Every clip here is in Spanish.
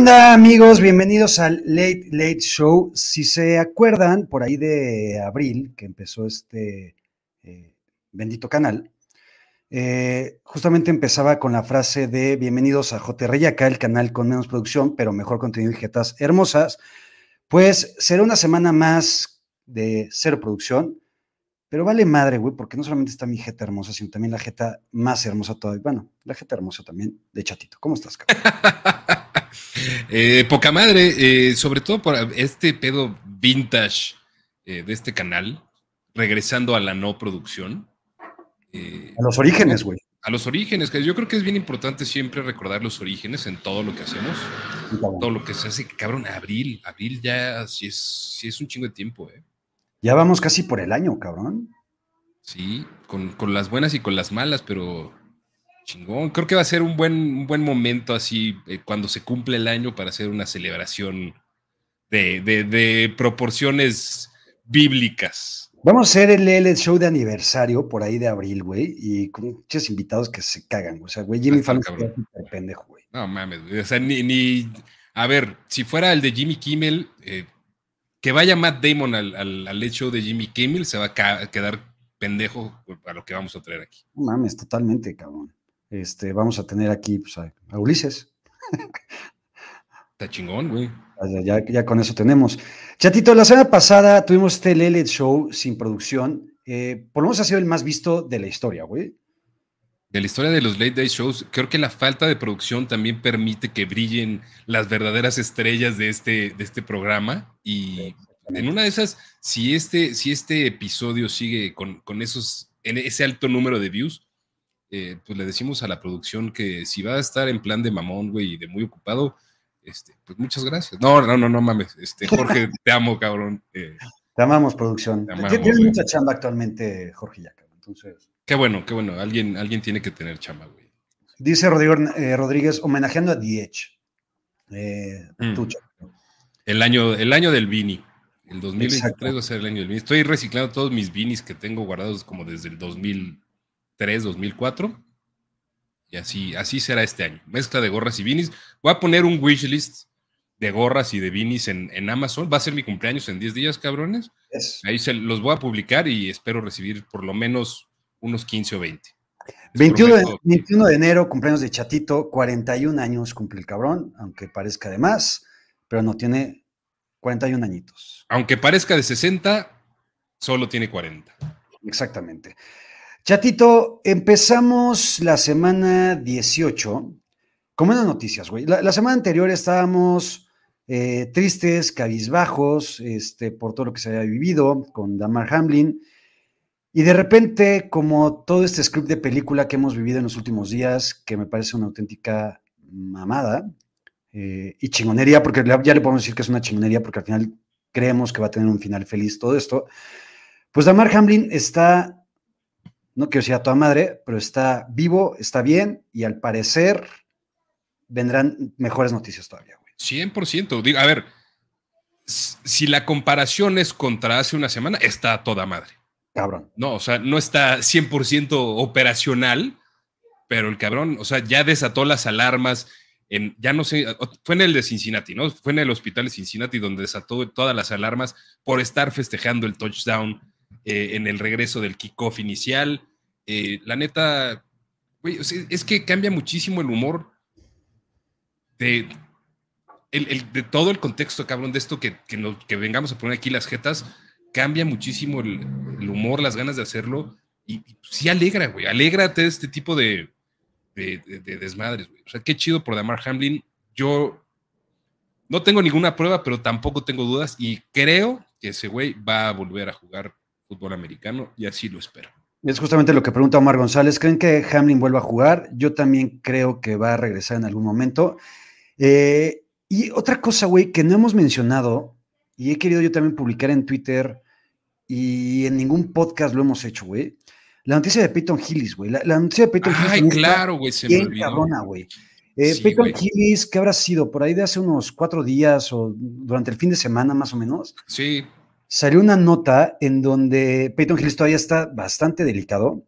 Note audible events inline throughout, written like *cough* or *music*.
onda amigos? Bienvenidos al Late Late Show. Si se acuerdan, por ahí de abril, que empezó este eh, bendito canal, eh, justamente empezaba con la frase de bienvenidos a JR acá el canal con menos producción, pero mejor contenido y jetas hermosas. Pues será una semana más de cero producción, pero vale madre, güey, porque no solamente está mi jeta hermosa, sino también la jeta más hermosa todavía. Bueno, la jeta hermosa también de chatito. ¿Cómo estás, cabrón? *laughs* eh, poca madre, eh, sobre todo por este pedo vintage eh, de este canal, regresando a la no producción. A los orígenes, güey. A los orígenes, que yo creo que es bien importante siempre recordar los orígenes en todo lo que hacemos, todo lo que se hace, cabrón, abril, abril ya sí es, sí es un chingo de tiempo, ¿eh? Ya vamos casi por el año, cabrón. Sí, con, con las buenas y con las malas, pero chingón. Creo que va a ser un buen, un buen momento así eh, cuando se cumple el año para hacer una celebración de, de, de proporciones bíblicas. Vamos a hacer el, el, show de aniversario por ahí de abril, güey, y con muchos invitados que se cagan, güey. O sea, güey, Jimmy Fallon es pendejo, güey. No mames, güey. O sea, ni, ni, A ver, si fuera el de Jimmy Kimmel, eh, que vaya Matt Damon al, al, al show de Jimmy Kimmel, se va a quedar pendejo a lo que vamos a traer aquí. No mames, totalmente, cabrón. Este, vamos a tener aquí pues, a, a, Ulises. Está chingón, güey. Ya, ya, con eso tenemos. Chatito, la semana pasada tuvimos este Lele Show sin producción. Eh, por lo menos ha sido el más visto de la historia, güey. De la historia de los late day shows, creo que la falta de producción también permite que brillen las verdaderas estrellas de este, de este programa. Y en una de esas, si este, si este episodio sigue con, con esos, en ese alto número de views, eh, pues le decimos a la producción que si va a estar en plan de mamón, güey, y de muy ocupado, este, pues muchas gracias. No, no, no, no mames. Este, Jorge, *laughs* te amo, cabrón. Eh, te amamos, producción. Te amamos, Tienes mucha chamba actualmente, Jorge Yaca. Entonces. Qué bueno, qué bueno. Alguien, alguien tiene que tener chamba, güey. Dice Rodrigo eh, Rodríguez, homenajeando a Diech. Eh, mm. el, año, el año del Vini. El 2023 Exacto. va a ser el año del Vini. Estoy reciclando todos mis Vinis que tengo guardados como desde el 2003, 2004. Y así, así será este año. Mezcla de gorras y vinis. Voy a poner un wishlist de gorras y de vinis en, en, Amazon. Va a ser mi cumpleaños en 10 días, cabrones. Yes. Ahí se los voy a publicar y espero recibir por lo menos unos 15 o 20. 21 de, 21 de enero, cumpleaños de Chatito, 41 años cumple el cabrón, aunque parezca de más, pero no tiene 41 añitos. Aunque parezca de 60, solo tiene 40. Exactamente. Chatito, empezamos la semana 18 con buenas noticias, güey. La, semana anterior estábamos eh, tristes, cabizbajos, este, por todo lo que se había vivido con Damar Hamlin. Y de repente, como todo este script de película que hemos vivido en los últimos días, que me parece una auténtica mamada eh, y chingonería, porque ya le podemos decir que es una chingonería, porque al final creemos que va a tener un final feliz todo esto. Pues Damar Hamlin está no quiero decir a toda madre, pero está vivo, está bien y al parecer vendrán mejores noticias todavía, güey. 100%. A ver, si la comparación es contra hace una semana, está a toda madre. Cabrón. No, o sea, no está 100% operacional, pero el cabrón, o sea, ya desató las alarmas. En, ya no sé, fue en el de Cincinnati, ¿no? Fue en el hospital de Cincinnati donde desató todas las alarmas por estar festejando el touchdown eh, en el regreso del kickoff inicial. Eh, la neta, güey, es que cambia muchísimo el humor de, todo el contexto, cabrón, de esto que, vengamos a poner aquí las jetas, cambia muchísimo el, humor, las ganas de hacerlo. Y, y sí alegra, güey, alégrate de este tipo de, de, de desmadres, güey. O sea, qué chido por Damar Hamlin. Yo no tengo ninguna prueba, pero tampoco tengo dudas y creo que ese güey va a volver a jugar fútbol americano y así lo espero. Es justamente lo que pregunta Omar González. ¿Creen que Hamlin vuelva a jugar? Yo también creo que va a regresar en algún momento. Eh, y otra cosa, güey, que no hemos mencionado y he querido yo también publicar en Twitter y en ningún podcast lo hemos hecho, güey. La noticia de Peyton Hillis, güey. La, la, noticia de Peyton Hillis. Ay, claro, güey, se me olvidó. Cabrona, güey. Eh, sí, Peyton Hillis, ¿qué habrá sido? Por ahí de hace unos cuatro días o durante el fin de semana, más o menos. Sí salió una nota en donde Peyton Hillis todavía está bastante delicado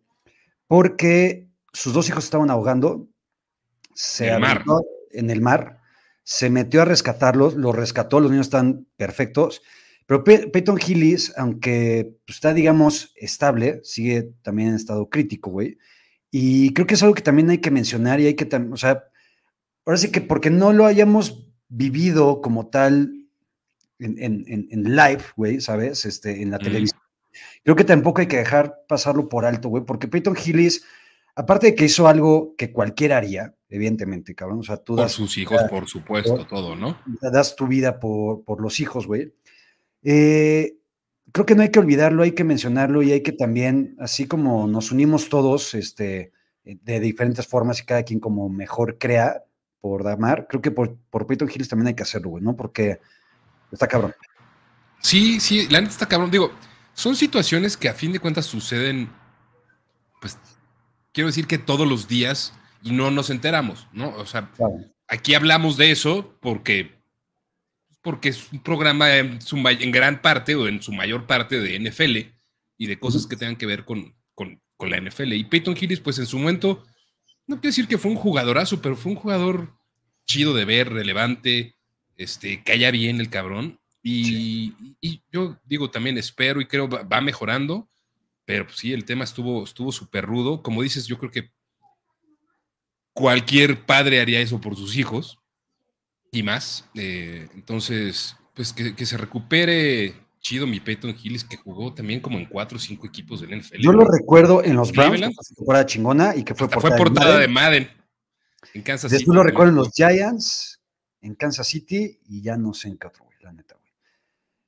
porque sus dos hijos estaban ahogando se el en el mar, se metió a rescatarlos, los rescató, los niños están perfectos. Pero Peyton Hillis, aunque pues, está, digamos, estable, sigue también en estado crítico, güey. Y creo que es algo que también hay que mencionar y hay que, o sea, ahora sí que porque no lo hayamos vivido como tal en, live, güey, ¿sabes? Este, en la televisión. Creo que tampoco hay que dejar pasarlo por alto, güey, porque Peyton Hillis, aparte de que hizo algo que cualquiera haría, evidentemente, cabrón, o sea, tú das... Por sus hijos, por supuesto, todo, ¿no? Das tu vida por, por los hijos, güey. Eh, creo que no hay que olvidarlo, hay que mencionarlo y hay que también, así como nos unimos todos, este, de diferentes formas y cada quien como mejor crea por Damar, creo que por, por Peyton Hillis también hay que hacerlo, güey, ¿no? Porque Está cabrón. Sí, sí, la neta está cabrón. Digo, son situaciones que a fin de cuentas suceden, pues, quiero decir que todos los días y no nos enteramos, ¿no? O sea, aquí hablamos de eso porque, porque es un programa en, su, en, gran parte o en su mayor parte de NFL y de cosas que tengan que ver con, con, con la NFL. Y Peyton Hillis, pues en su momento, no quiero decir que fue un jugadorazo, pero fue un jugador chido de ver, relevante, este, haya bien el cabrón. Y, yo digo también, espero y creo va, mejorando, pero pues, sí, el tema estuvo súper rudo. Como dices, yo creo que cualquier padre haría eso por sus hijos y más. Eh, entonces, pues que, se recupere chido mi Peyton Hillis, que jugó también como en cuatro o cinco equipos del NFL. Yo lo recuerdo en los Browns, que chingona y que fue portada, fue portada de Madden. En Kansas City. lo recuerdo en los Giants en Kansas City y ya no sé en qué otro, güey, la neta, güey.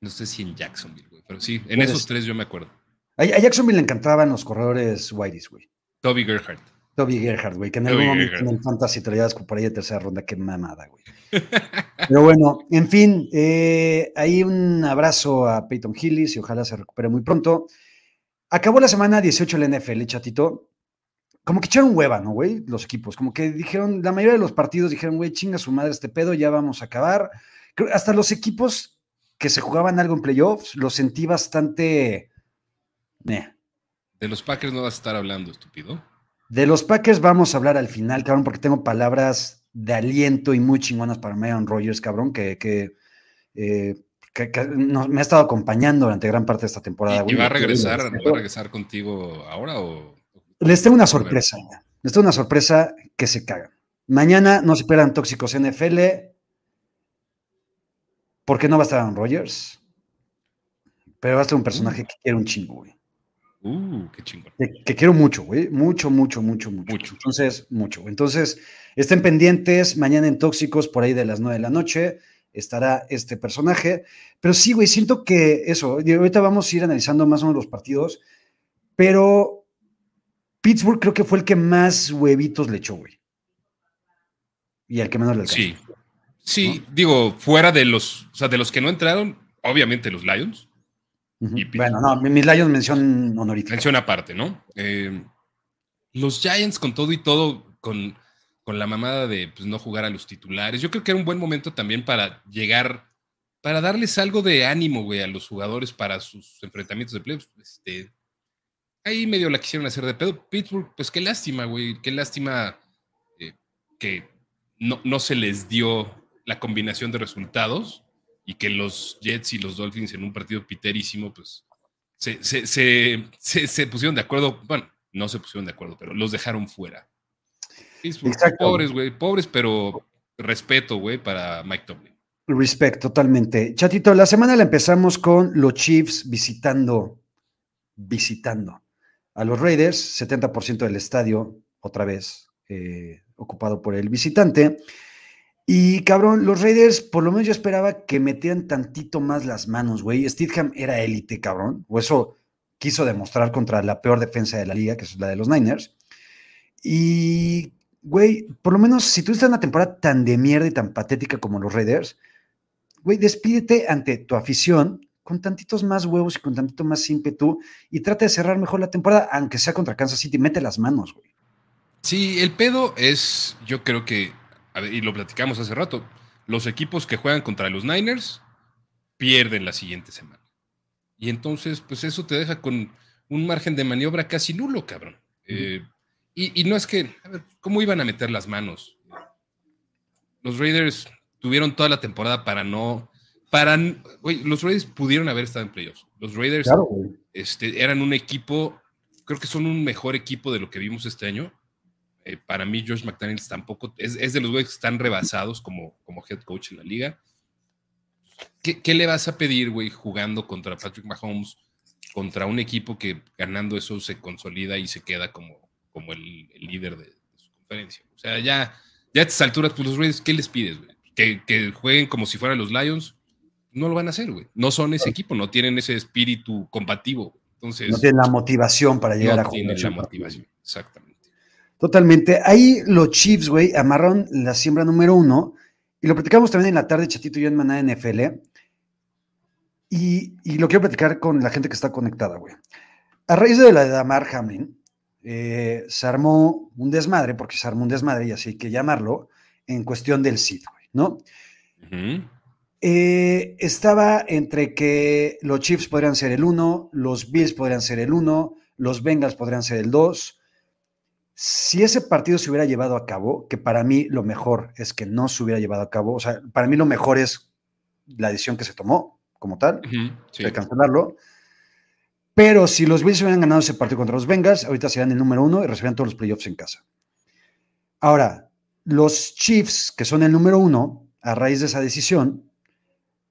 No sé si en Jacksonville, güey, pero sí, en esos tres yo me acuerdo. A, Jacksonville le encantaban los corredores Whiteys, güey. Toby Gerhardt. Toby Gerhardt, güey, que en algún momento en Fantasy te lo llevas por ahí de tercera ronda, qué mamada, güey. Pero bueno, en fin, eh, ahí un abrazo a Peyton Hillis y ojalá se recupere muy pronto. Acabó la semana 18 el NFL, chatito como que echaron hueva, ¿no, güey? Los equipos, como que dijeron, la mayoría de los partidos dijeron, güey, chinga su madre este pedo, ya vamos a acabar. hasta los equipos que se jugaban algo en playoffs, los sentí bastante... De los Packers no vas a estar hablando, estúpido. De los Packers vamos a hablar al final, cabrón, porque tengo palabras de aliento y muy chingonas para Marion Rogers, cabrón, que, que, eh, me ha estado acompañando durante gran parte de esta temporada. ¿Y, va a regresar, va a regresar contigo ahora o...? Les tengo una sorpresa. Les tengo una sorpresa que se caga. Mañana no se esperan tóxicos NFL. Porque no va a estar Aaron Rodgers. Pero va a estar un personaje uh. que quiero un chingo, güey. Uh, qué chingón. Que, quiero mucho, güey. Mucho, mucho, mucho, mucho. Entonces, mucho. Entonces, estén pendientes. Mañana en Tóxicos, por ahí de las nueve de la noche, estará este personaje. Pero sí, güey, siento que eso. Ahorita vamos a ir analizando más o menos los partidos. Pero Pittsburgh creo que fue el que más huevitos le echó, güey. Y el que menos le alcanzó. Sí. Sí, digo, fuera de los, o sea, de los que no entraron, obviamente los Lions. bueno, no, mis Lions mención honorífica. Mención aparte, ¿no? Eh, los Giants con todo y todo, con, con la mamada de pues, no jugar a los titulares, yo creo que era un buen momento también para llegar, para darles algo de ánimo, güey, a los jugadores para sus enfrentamientos de playoffs. Este, ahí medio la quisieron hacer de pedo. Pittsburgh, pues qué lástima, güey, qué lástima eh, que no, no, se les dio la combinación de resultados y que los Jets y los Dolphins en un partido piterísimo, pues se, se, pusieron de acuerdo. Bueno, no se pusieron de acuerdo, pero los dejaron fuera. pobres, güey, pobres, pero respeto, güey, para Mike Tomlin. Respect, totalmente. Chatito, la semana la empezamos con los Chiefs visitando, visitando a los Raiders, 70% del estadio, otra vez, eh, ocupado por el visitante. Y cabrón, los Raiders, por lo menos yo esperaba que metieran tantito más las manos, güey. Steadham era élite, cabrón. O eso quiso demostrar contra la peor defensa de la liga, que es la de los Niners. Y, güey, por lo menos si tú estás en una temporada tan de mierda y tan patética como los Raiders, güey, despídete ante tu afición con tantitos más huevos y con tantito más ímpetu y trata de cerrar mejor la temporada, aunque sea contra Kansas City, mete las manos, güey. Sí, el pedo es, yo creo que, y lo platicamos hace rato, los equipos que juegan contra los Niners pierden la siguiente semana. Y entonces, pues eso te deja con un margen de maniobra casi nulo, cabrón. Eh, y, y, no es que, a ver, ¿cómo iban a meter las manos? Los Raiders tuvieron toda la temporada para no. Para, los Raiders pudieron haber estado en playoffs. Los Raiders este, eran un equipo, creo que son un mejor equipo de lo que vimos este año. Eh, para mí, George McDaniels tampoco es, de los güeyes que están rebasados como, como head coach en la liga. ¿Qué, ¿Qué, le vas a pedir, güey, jugando contra Patrick Mahomes, contra un equipo que ganando eso se consolida y se queda como, como el, líder de, su conferencia? O sea, ya, ya a estas alturas, pues los Raiders, ¿qué les pides, güey? Que, que, jueguen como si fueran los Lions, no lo van a hacer, güey. No son ese equipo, no tienen ese espíritu combativo. Entonces, no tienen la motivación para llegar a jugar. No tienen la motivación, exactamente. Totalmente. Ahí los Chiefs, güey, amarraron la siembra número uno. Y lo platicamos también en la tarde, Chatito y yo en Manada NFL. Y, lo quiero platicar con la gente que está conectada, güey. A raíz de la de Damar Hamlin, eh, se armó un desmadre, porque se armó un desmadre y así hay que llamarlo, en cuestión del SID, güey, ¿no? Eh, estaba entre que los Chiefs podrían ser el uno, los Bills podrían ser el uno, los Bengals podrían ser el dos. Si ese partido se hubiera llevado a cabo, que para mí lo mejor es que no se hubiera llevado a cabo, o sea, para mí lo mejor es la decisión que se tomó como tal, de cancelarlo. Pero si los Bills hubieran ganado ese partido contra los Bengals, ahorita serían el número uno y recibían todos los playoffs en casa. Ahora, los Chiefs, que son el número uno, a raíz de esa decisión,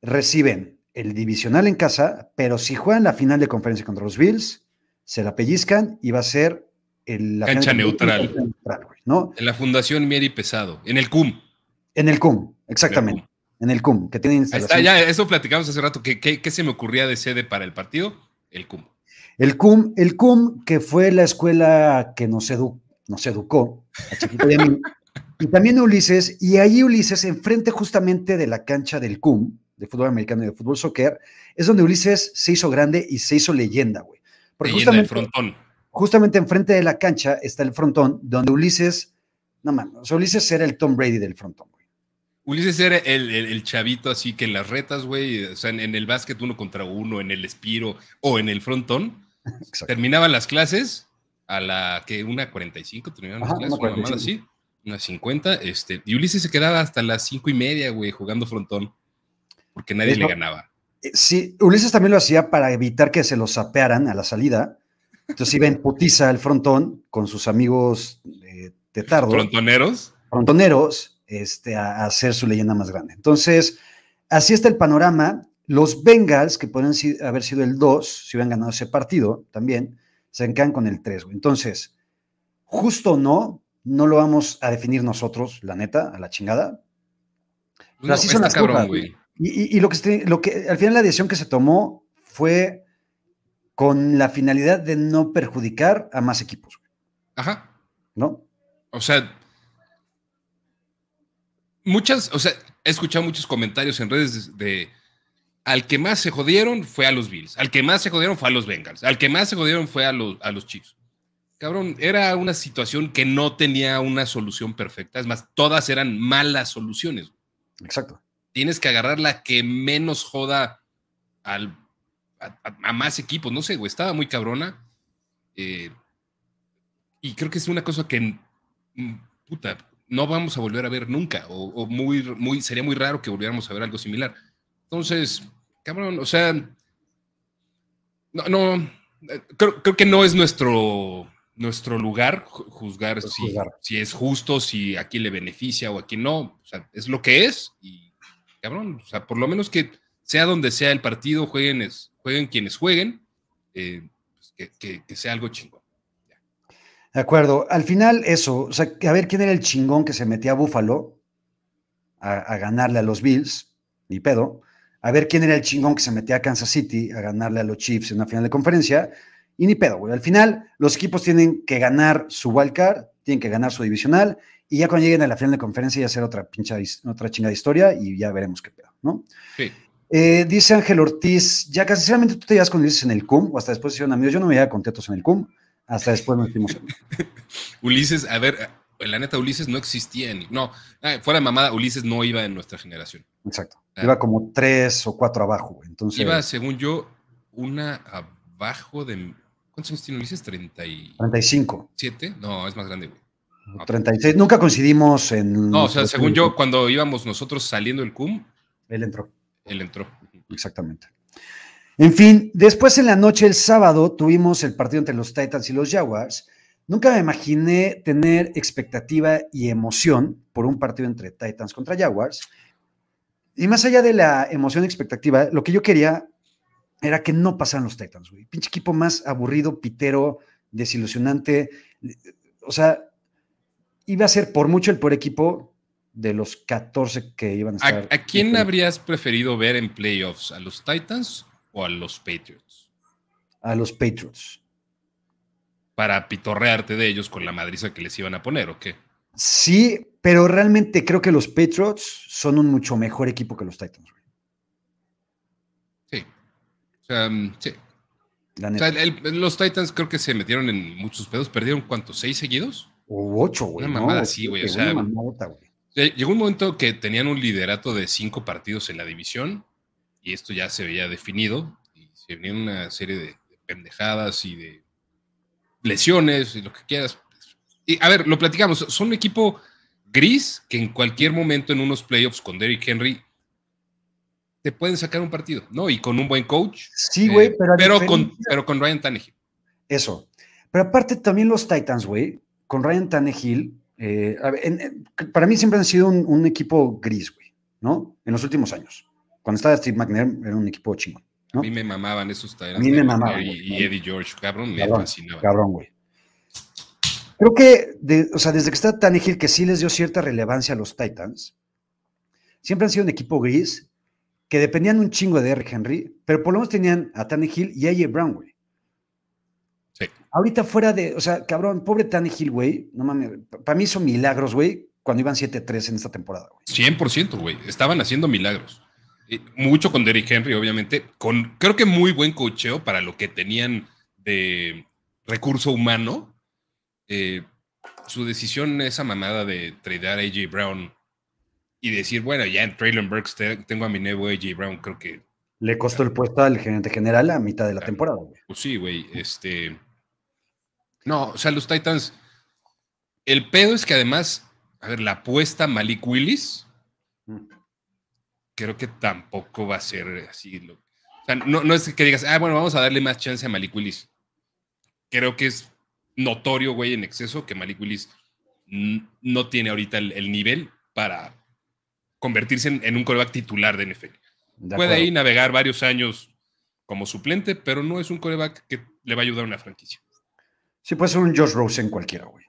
reciben el divisional en casa, pero si juegan la final de conferencia contra los Bills, se la pellizcan y va a ser el, la cancha neutral. ¿no? En la Fundación Mieri Pesado, en el CUM. En el CUM, exactamente. En el CUM, que tiene instalación. Ahí está, ya, eso platicamos hace rato. ¿Qué, qué, se me ocurría de sede para el partido? El CUM. El CUM, el CUM, que fue la escuela que nos, nos educó, a y a mí, *laughs* y también a Ulises, y ahí Ulises, enfrente justamente de la cancha del CUM, de fútbol americano y de fútbol soccer, es donde Ulises se hizo grande y se hizo leyenda, güey. Porque justamente, frontón. Justamente enfrente de la cancha está el frontón, donde Ulises, no mames, Ulises era el Tom Brady del frontón, güey. Ulises era el, chavito así que en las retas, güey, o sea, en, el básquet uno contra uno, en el espiro o en el frontón, terminaban las clases a la que una 45 terminaban las clases, una, una así, una 50, este, y Ulises se quedaba hasta las cinco y media, güey, jugando frontón porque nadie le ganaba. Eh, sí, Ulises también lo hacía para evitar que se lo sapearan a la salida. Entonces iba en putiza al frontón con sus amigos eh, tetardos. ¿Frontoneros? Frontoneros, este, a, hacer su leyenda más grande. Entonces, así está el panorama. Los Bengals, que pueden haber sido el 2, si hubieran ganado ese partido también, se encajan con el 3. Entonces, justo o no, no lo vamos a definir nosotros, la neta, a la chingada. Pero así son las cabrón, güey. Y, lo, que, lo que al final la decisión que se tomó fue con la finalidad de no perjudicar a más equipos. Ajá. ¿No? O sea, muchas, o sea, he escuchado muchos comentarios en redes de, al que más se jodieron fue a los Bills, al que más se jodieron fue a los Bengals, al que más se jodieron fue a los, a los Chiefs. Cabrón, era una situación que no tenía una solución perfecta, es más, todas eran malas soluciones. Exacto tienes que agarrar la que menos joda al, a, más equipos. No sé, güey, estaba muy cabrona. Eh, y creo que es una cosa que, mm, puta, no vamos a volver a ver nunca. O, muy, muy, sería muy raro que volviéramos a ver algo similar. Entonces, cabrón, o sea, no, no, eh, creo, que no es nuestro, nuestro lugar juzgar, si, si, es justo, si a quién le beneficia o a quién no. O sea, es lo que es y cabrón, o sea, por lo menos que sea donde sea el partido, jueguen, jueguen quienes jueguen, eh, pues, que, sea algo chingón. De acuerdo. Al final, eso, o sea, a ver quién era el chingón que se metía a Búfalo a, ganarle a los Bills, ni pedo. A ver quién era el chingón que se metía a Kansas City a ganarle a los Chiefs en una final de conferencia. Y ni pedo, güey. Al final, los equipos tienen que ganar su wildcard, tienen que ganar su divisional y ya cuando lleguen a la final de conferencia ya será otra pincha, otra chingada historia y ya veremos qué pedo, ¿no? Sí. Eh, dice Ángel Ortiz, ya casi sinceramente tú te llevas con Ulises en el CUM o hasta después hicieron amigos. Yo no me llevaba con Tetos en el CUM, hasta después nos fuimos. *laughs* Ulises, a ver, la neta, Ulises no existía en. No, ah, fuera de mamada, Ulises no iba en nuestra generación. Exacto. Ah. Iba como tres o cuatro abajo, Entonces. Iba, según yo, una abajo de. ¿Cuántos años tiene Ulises? 30 y... 35. ¿Siete? No, es más grande, güey. 36. Nunca coincidimos en. No, o sea, según yo, cuando íbamos nosotros saliendo del CUM. Él entró. Él entró. Exactamente. En fin, después en la noche el sábado tuvimos el partido entre los Titans y los Jaguars. Nunca me imaginé tener expectativa y emoción por un partido entre Titans contra Jaguars. Y más allá de la emoción y expectativa, lo que yo quería era que no pasaran los Titans, güey. Pinche equipo más aburrido, pitero, desilusionante. O sea, iba a ser por mucho el peor equipo de los 14 que iban a estar. ¿A, quién habrías preferido ver en playoffs? ¿A los Titans o a los Patriots? A los Patriots. Para pitorrearte de ellos con la madriza que les iban a poner, ¿o qué? Sí, pero realmente creo que los Patriots son un mucho mejor equipo que los Titans. Sí. O sea, mm, sí. O sea, los Titans creo que se metieron en muchos pedos. ¿Perdieron cuántos? ¿Seis seguidos? O ocho, güey. Una mamada así, güey. O sea, llegó un momento que tenían un liderato de cinco partidos en la división y esto ya se veía definido y se venía una serie de, pendejadas y de lesiones y lo que quieras. Y a ver, lo platicamos. Son un equipo gris que en cualquier momento en unos playoffs con Derrick Henry te pueden sacar un partido, ¿no? Y con un buen coach. Sí, güey, eh, pero, pero, con, pero con Ryan Tannehill. Eso. Pero aparte también los Titans, güey, con Ryan Tannehill, eh, para mí siempre han sido un, equipo gris, güey, ¿no? En los últimos años. Cuando estaba Steve McNair era un equipo chingón. ¿no? A mí me mamaban esos Titans. A mí me mamaban. Y, Eddie George, cabrón, me fascinaba. Cabrón, güey. Creo que, o sea, desde que está Tannehill, que sí les dio cierta relevancia a los Titans, siempre han sido un equipo gris que dependían un chingo de Derrick Henry, pero por lo menos tenían a Tannehill y a AJ Brown, güey. Ahorita fuera de, o sea, cabrón, pobre Tannehill, güey, no mames, para mí son milagros, güey, cuando iban 7-3 en esta temporada, güey. 100%, güey, estaban haciendo milagros. mucho con Derrick Henry, obviamente, con creo que muy buen cocheo para lo que tenían de recurso humano. Eh, su decisión, esa mamada de tradear a AJ Brown y decir, bueno, ya en Traylon Burks tengo a mi nuevo AJ Brown, creo que. Le costó el puesto al gerente general a mitad de la temporada, güey. Pues sí, güey, este. No, o sea, los Titans. El pedo es que además, a ver, la apuesta Malik Willis, mm. creo que tampoco va a ser así. o sea, no, es que digas, ah, bueno, vamos a darle más chance a Malik Willis. Creo que es notorio, güey, en exceso que Malik Willis no tiene ahorita el, nivel para convertirse en, un coreback titular de NFL. Puede ahí navegar varios años como suplente, pero no es un coreback que le va a ayudar a una franquicia. Sí, puede ser un Josh Rosen cualquiera, güey.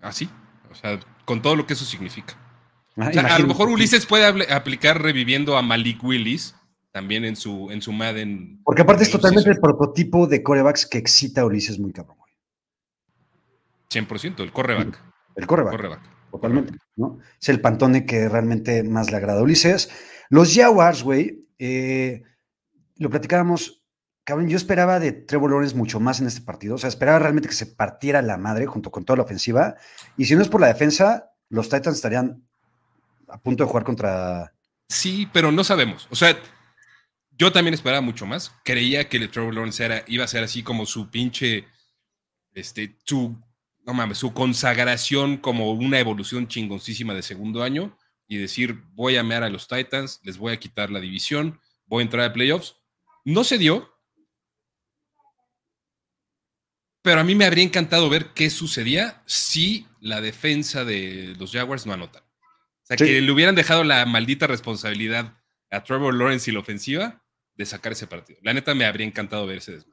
Ah, sí. O sea, con todo lo que eso significa. Ah, a lo mejor Ulises puede aplicar reviviendo a Malik Willis también en su, en su Madden. Porque aparte es totalmente el prototipo de corebacks que excita a Ulises muy cabrón, güey. 100%, el coreback. El coreback. Totalmente, ¿no? Es el pantone que realmente más le agrada a Ulises. Los Jaguars, güey, eh, lo platicábamos cabrón, yo esperaba de Trevor Lawrence mucho más en este partido. O sea, esperaba realmente que se partiera la madre junto con toda la ofensiva. Y si no es por la defensa, los Titans estarían a punto de jugar contra. Sí, pero no sabemos. O sea, yo también esperaba mucho más. Creía que el Trevor Lawrence era, iba a ser así como su pinche. Este, su, no mames, su consagración como una evolución chingoncísima de segundo año y decir, voy a mear a los Titans, les voy a quitar la división, voy a entrar a playoffs. No se dio, pero a mí me habría encantado ver qué sucedía si la defensa de los Jaguars no anota. O sea, que le hubieran dejado la maldita responsabilidad a Trevor Lawrence y la ofensiva de sacar ese partido. La neta me habría encantado ver ese desmadre.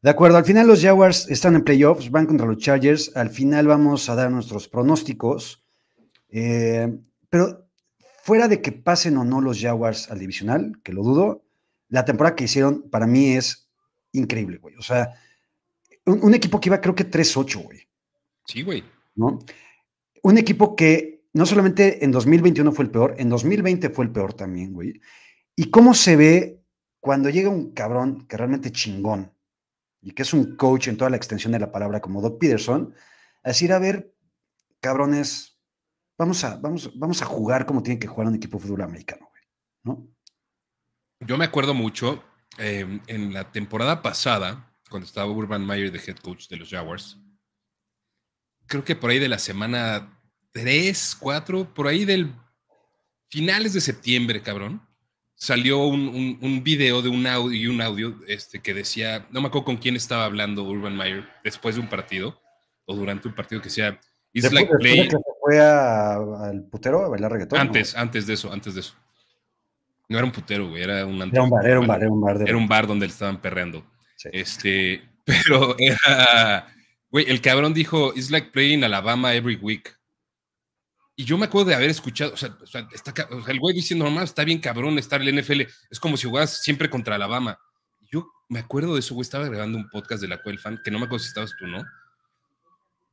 De acuerdo, al final los Jaguars están en playoffs, van contra los Chargers. Al final vamos a dar nuestros pronósticos. Eh, pero fuera de que pasen o no los Jaguars al divisional, que lo dudo, la temporada que hicieron para mí es increíble, güey. O sea, un, equipo que iba creo que 3-8, güey. Sí, güey. ¿No? Un equipo que no solamente en 2021 fue el peor, en 2020 fue el peor también, güey. ¿Y cómo se ve cuando llega un cabrón que realmente chingón y que es un coach en toda la extensión de la palabra como Doc Peterson, a decir, a ver, cabrones, vamos a, vamos, vamos a jugar como tiene que jugar un equipo de fútbol americano, ¿no? Yo me acuerdo mucho eh, en la temporada pasada, cuando estaba Urban Meyer de head coach de los Jaguars, creo que por ahí de la semana 3, 4, por ahí del finales de septiembre, cabrón, salió un, un, video de un audio y un audio este, que decía, no me acuerdo con quién estaba hablando Urban Meyer después de un partido o durante un partido que decía, It's like playing. fue al putero a bailar reggaetón? Antes, antes de eso, antes de eso. No era un putero, güey, era un Era un bar, era un bar, era un bar. Era un bar donde le estaban perreando. Este, *laughs* pero era, güey, el cabrón dijo, it's like playing Alabama every week. Y yo me acuerdo de haber escuchado, o sea, está, el güey diciendo, nomás está bien cabrón estar en la NFL, es como si jugaras siempre contra Alabama. Yo me acuerdo de eso, güey, estaba grabando un podcast de la cual fan, que no me acuerdo si estabas tú, ¿no?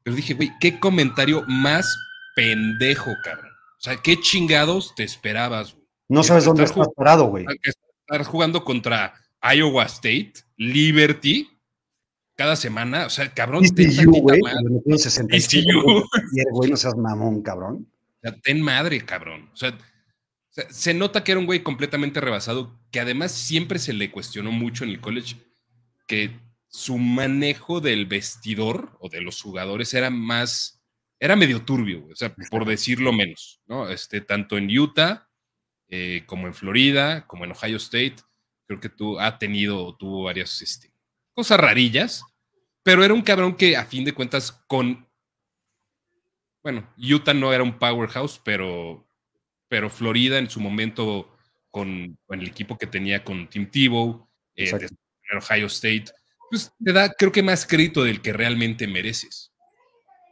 Pero dije, güey, qué comentario más pendejo, cabrón. O sea, qué chingados te esperabas, güey. No sabes dónde estás parado, güey. Estar jugando contra Iowa State, Liberty, cada semana. O sea, cabrón. TCU, güey. Y el güey no seas mamón, cabrón. O sea, ten madre, cabrón. O sea, se nota que era un güey completamente rebasado, que además siempre se le cuestionó mucho en el college que su manejo del vestidor o de los jugadores era más, era medio turbio, o sea, por decirlo menos, ¿no? Este, tanto en Utah eh, como en Florida, como en Ohio State, creo que tú ha tenido, tuvo varias este, cosas rarillas, pero era un cabrón que a fin de cuentas con, bueno, Utah no era un powerhouse, pero, pero Florida en su momento con, el equipo que tenía con Tim Tebow, eh, Ohio State, pues te da, creo que más crédito del que realmente mereces.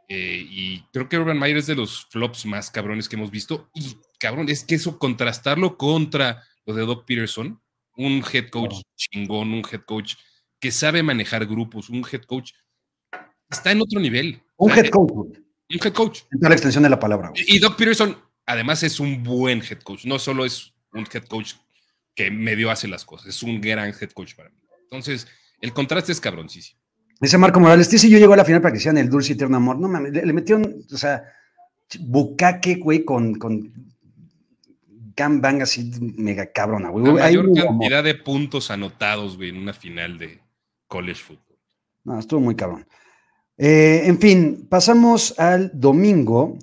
Eh, y creo que Urban Meyer es de los flops más cabrones que hemos visto. Y cabrón, es que eso contrastarlo contra lo de Doc Peterson, un head coach chingón, un head coach que sabe manejar grupos, un head coach está en otro nivel. Un head coach. Un head coach. En toda la extensión de la palabra. Y Doc Peterson, además, es un buen head coach. No solo es un head coach que medio hace las cosas, es un gran head coach para mí. Entonces, el contraste es cabroncísimo. Dice Marco Morales, sí, sí, yo llego a la final para que sean el dulce y tierno amor. No mames, le, metieron, o sea, bucaque, güey, con, con gangbang así mega cabrona, güey. La mayor cantidad de puntos anotados, güey, en una final de college football. No, estuvo muy cabrón. Eh, en fin, pasamos al domingo.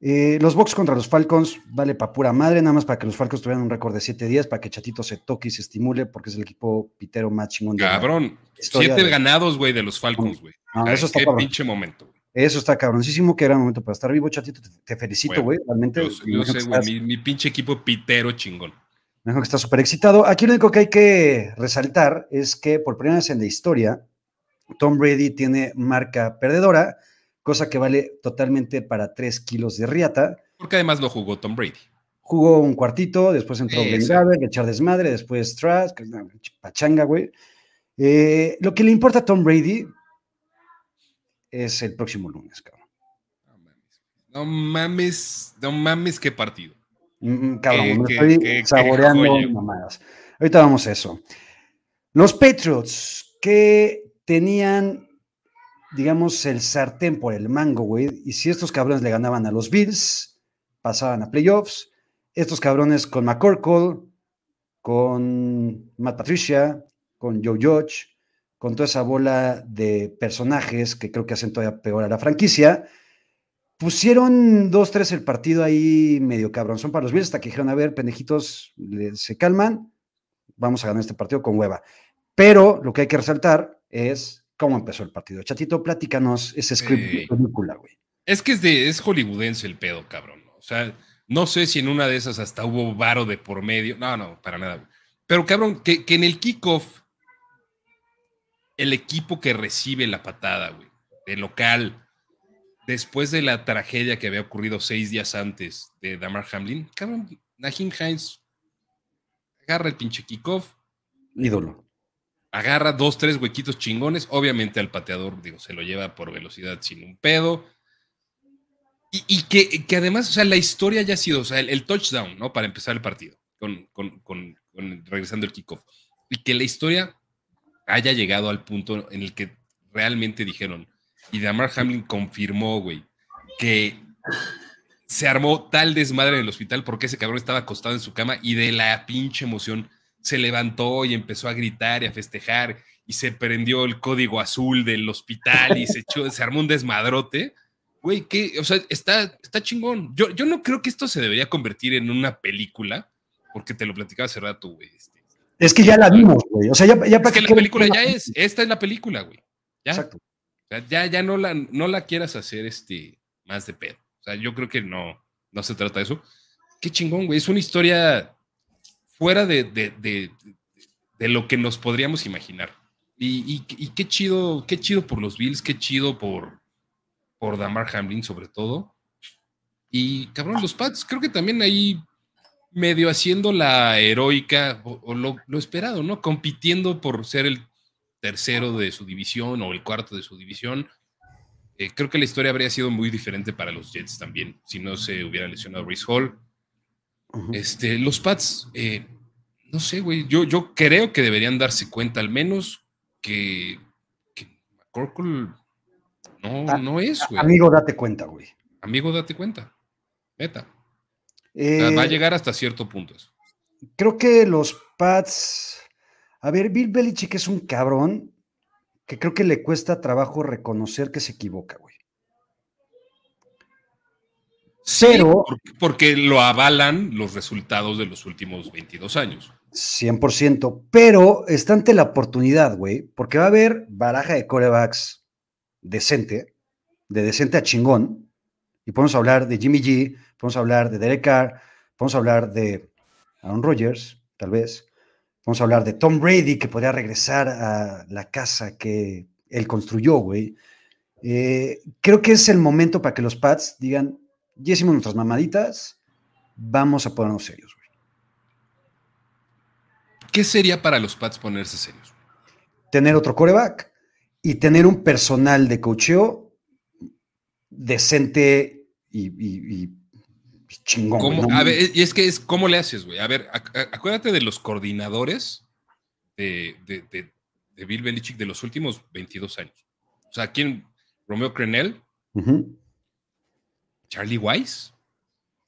Eh, los Bucks contra los Falcons vale para pura madre, nada más para que los Falcons tuvieran un récord de 7 días, para que Chatito se toque y se estimule, porque es el equipo pitero más chingón de Cabrón, 7 ganados, güey, de los Falcons, güey. No, eso está Qué pinche momento. Eso está cabroncísimo, que era momento para estar vivo, Chatito. Te, felicito, güey. Realmente. Yo, sé, güey, mi, pinche equipo pitero chingón. Mejor que está súper excitado. Aquí lo único que hay que resaltar es que por primera vez en la historia, Tom Brady tiene marca perdedora cosa que vale totalmente para 3 kilos de riata. Porque además lo jugó Tom Brady. Jugó un cuartito, después entró Ben Gaber, echar desmadre, después una pachanga, güey. Eh, lo que le importa a Tom Brady es el próximo lunes, cabrón. No mames, no mames, qué partido. Mm, cabrón, me estoy saboreando mamadas. Ahorita vamos a eso. Los Patriots que tenían digamos, el sartén por el mango, güey. Y si estos cabrones le ganaban a los Bills, pasaban a playoffs. Estos cabrones con McCorkle, con Matt Patricia, con Joe Judge, con toda esa bola de personajes que creo que hacen todavía peor a la franquicia, pusieron 2-3 el partido ahí medio cabrón. Son para los Bills hasta que dijeron, a ver, pendejitos, se calman, vamos a ganar este partido con hueva. Pero lo que hay que resaltar es cómo empezó el partido. Chatito, platícanos ese script de película, güey. Es que es, de, es hollywoodense el pedo, cabrón. O sea, no sé si en una de esas hasta hubo varo de por medio. No, no, para nada. Pero, cabrón, que, que en el kickoff, el equipo que recibe la patada, güey, de local, después de la tragedia que había ocurrido seis días antes de Damar Hamlin, cabrón, Nahim Hines agarra el pinche kickoff. Ídolo agarra dos, tres huequitos chingones. Obviamente al pateador, digo, se lo lleva por velocidad sin un pedo. Y, que, que, además, o sea, la historia ya ha sido, o sea, el, touchdown, ¿no? Para empezar el partido, con, con, con, regresando el kickoff. Y que la historia haya llegado al punto en el que realmente dijeron, y Damar Hamlin confirmó, güey, que se armó tal desmadre en el hospital porque ese cabrón estaba acostado en su cama y de la pinche emoción se levantó y empezó a gritar y a festejar y se prendió el código azul del hospital y se, echó, se armó un desmadrote. güey, que, o sea, está, está chingón. Yo, yo no creo que esto se debería convertir en una película, porque te lo platicaba hace rato, güey. Este. es que ya la vimos, güey. O sea, ya, ya es que la película ya es. Esta es la película, güey. Ya. Exacto. O sea, ya, ya no la, no la quieras hacer este, más de pedo. O sea, yo creo que no, no se trata de eso. Qué chingón, güey. Es una historia fuera de, de, de, de lo que nos podríamos imaginar. Y, qué chido, qué chido por los Bills, qué chido por, por Damar Hamlin sobre todo. Y cabrón, los Pats creo que también ahí medio haciendo la heroica o, lo, esperado, ¿no? Compitiendo por ser el tercero de su división o el cuarto de su división. Eh, creo que la historia habría sido muy diferente para los Jets también, si no se hubiera lesionado Reese Hall. Este, los Pats, eh, no sé, güey, yo, yo creo que deberían darse cuenta al menos que, que no, ah, no es, güey. Amigo, date cuenta, güey. Amigo, date cuenta. Neta. va a eh, llegar hasta cierto punto eso. Creo que los Pats. A ver, Bill Belichick es un cabrón que creo que le cuesta trabajo reconocer que se equivoca, güey. Pero. porque lo avalan los resultados de los últimos 22 años. 100%, pero está ante la oportunidad, güey, porque va a haber baraja de corebacks decente, de decente a chingón, y podemos hablar de Jimmy G, podemos hablar de Derek Carr, podemos hablar de Aaron Rodgers, tal vez, podemos hablar de Tom Brady, que podría regresar a la casa que él construyó, güey. Eh, creo que es el momento para que los Pats digan, ya hicimos nuestras mamaditas, vamos a ponernos serios. ¿Qué sería para los Pats ponerse serios? Tener otro coreback y tener un personal de cocheo decente y, chingón. y es que es, ¿cómo le haces, güey? A ver, acuérdate de los coordinadores de, Bill Belichick de los últimos 22 años. O sea, ¿quién? Romeo Crenel, Charlie Weiss,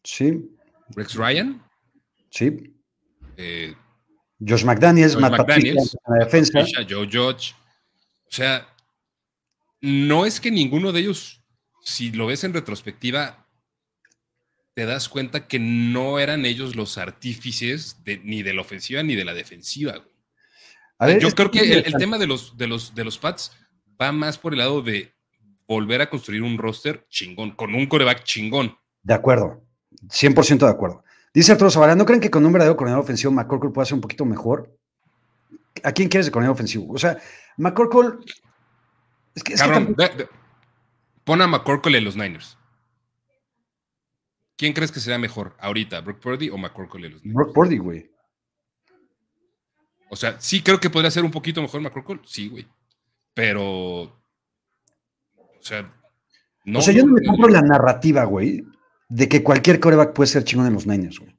sí. Rex Ryan, sí. Eh, Josh McDaniels, Matt McDaniels, en la defensa. Joe Judge. O sea, no es que ninguno de ellos, si lo ves en retrospectiva, te das cuenta que no eran ellos los artífices de, ni de la ofensiva ni de la defensiva. Yo creo que el, tema de los, de, los, de los Pats va más por el lado de volver a construir un roster chingón, con un coreback chingón. De acuerdo, 100% de acuerdo. Dice Arturo Zavala, ¿no creen que con un verdadero coordinador ofensivo McCorkle puede ser un poquito mejor? ¿A quién quieres de coordinador ofensivo? O sea, McCorkle... Es que, pon a McCorkle en los Niners. ¿Quién crees que será mejor ahorita, Brock Purdy o McCorkle en los Niners? Brock Purdy, güey. O sea, sí creo que podría ser un poquito mejor McCorkle, sí, güey. Pero... O sea... No, o sea, yo no me compro la narrativa, güey, de que cualquier coreback puede ser chingón en los Niners, güey.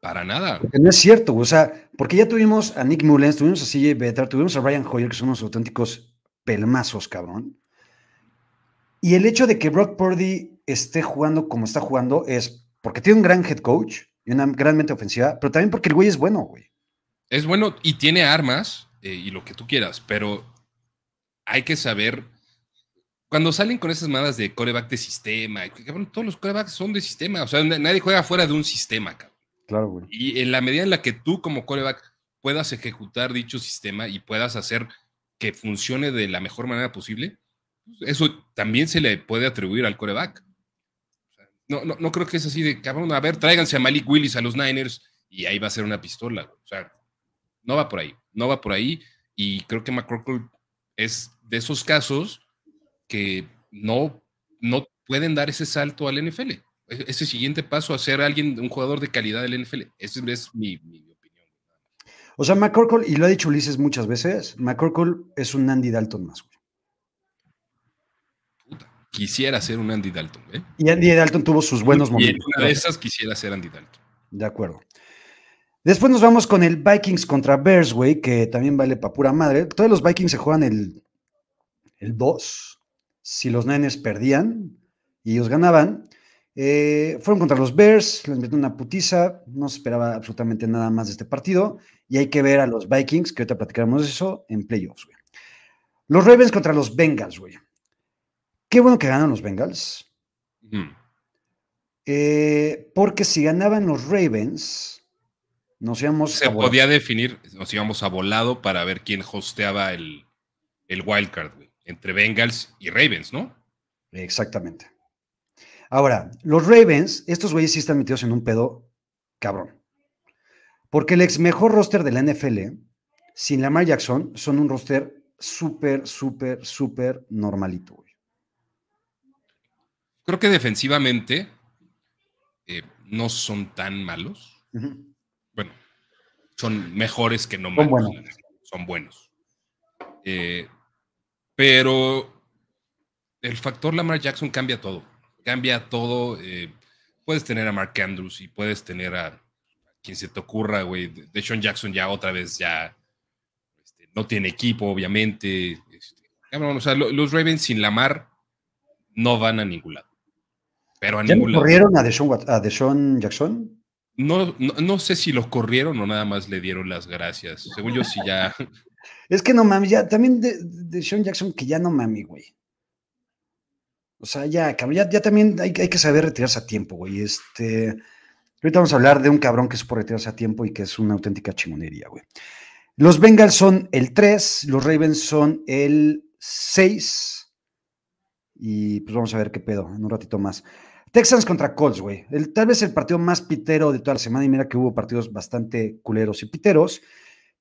Para nada. Porque no es cierto, güey. O sea, porque ya tuvimos a Nick Mullens, tuvimos a CJ Better, tuvimos a Ryan Hoyer, que son unos auténticos pelmazos, cabrón. Y el hecho de que Brock Purdy esté jugando como está jugando es porque tiene un gran head coach y una gran mente ofensiva, pero también porque el güey es bueno, güey. Es bueno y tiene armas eh, y lo que tú quieras, pero hay que saber cuando salen con esas mamadas de coreback de sistema, todos los corebacks son de sistema, o sea, nadie juega fuera de un sistema, cabrón. Claro, güey. Y en la medida en la que tú como coreback puedas ejecutar dicho sistema y puedas hacer que funcione de la mejor manera posible, eso también se le puede atribuir al coreback. no, no, no creo que es así de, cabrón, a ver, tráiganse a Malik Willis a los Niners y ahí va a ser una pistola. O sea, no va por ahí, no va por ahí. Y creo que McCorkle es de esos casos que no, no pueden dar ese salto al NFL. E-, ese siguiente paso a ser alguien, un jugador de calidad del NFL. Esa es mi, opinión. O sea, McCorkle, y lo ha dicho Ulises muchas veces, McCorkle es un Andy Dalton más, quisiera ser un Andy Dalton, ¿eh? Y Andy Dalton tuvo sus buenos momentos. Y en una de esas quisiera ser Andy Dalton. De acuerdo. Después nos vamos con el Vikings contra Bears, güey, que también vale para pura madre. Todos los Vikings se juegan el, el 2 si los Niners perdían y ellos ganaban. Eh, fueron contra los Bears, les metió una putiza, no se esperaba absolutamente nada más de este partido y hay que ver a los Vikings, que ahorita platicaremos eso, en playoffs, güey. Los Ravens contra los Bengals, güey. Qué bueno que ganan los Bengals. Eh, porque si ganaban los Ravens, nos íbamos Se podía definir, nos íbamos a volado para ver quién hosteaba el, el wildcard, güey, entre Bengals y Ravens, ¿no? Exactamente. Ahora, los Ravens, estos güeyes sí están metidos en un pedo cabrón. Porque el ex mejor roster de la NFL, sin Lamar Jackson, son un roster súper, súper, súper normalito, güey. Creo que defensivamente eh, no son tan malos. Bueno, son mejores que no malos. Son buenos. Eh, pero el factor Lamar Jackson cambia todo. Cambia todo. Eh, puedes tener a Mark Andrews y puedes tener a quien se te ocurra, güey. De Sean Jackson ya otra vez ya este, no tiene equipo, obviamente. Este, o sea, los Ravens sin Lamar no van a ningún lado. Pero a ¿Ya ningún corrieron a Deshaun, Jackson? No, no, sé si lo corrieron o nada más le dieron las gracias. Según yo, sí ya. Es que no mami, ya también de, Sean Jackson, que ya no mami, güey. O sea, ya, ya, ya también hay, que saber retirarse a tiempo, güey. Este. Ahorita vamos a hablar de un cabrón que por retirarse a tiempo y que es una auténtica chingonería, güey. Los Bengals son el 3, los Ravens son el 6. Y pues vamos a ver qué pedo en un ratito más. Texans contra Colts, güey. tal vez el partido más pitero de toda la semana. Y mira que hubo partidos bastante culeros y piteros.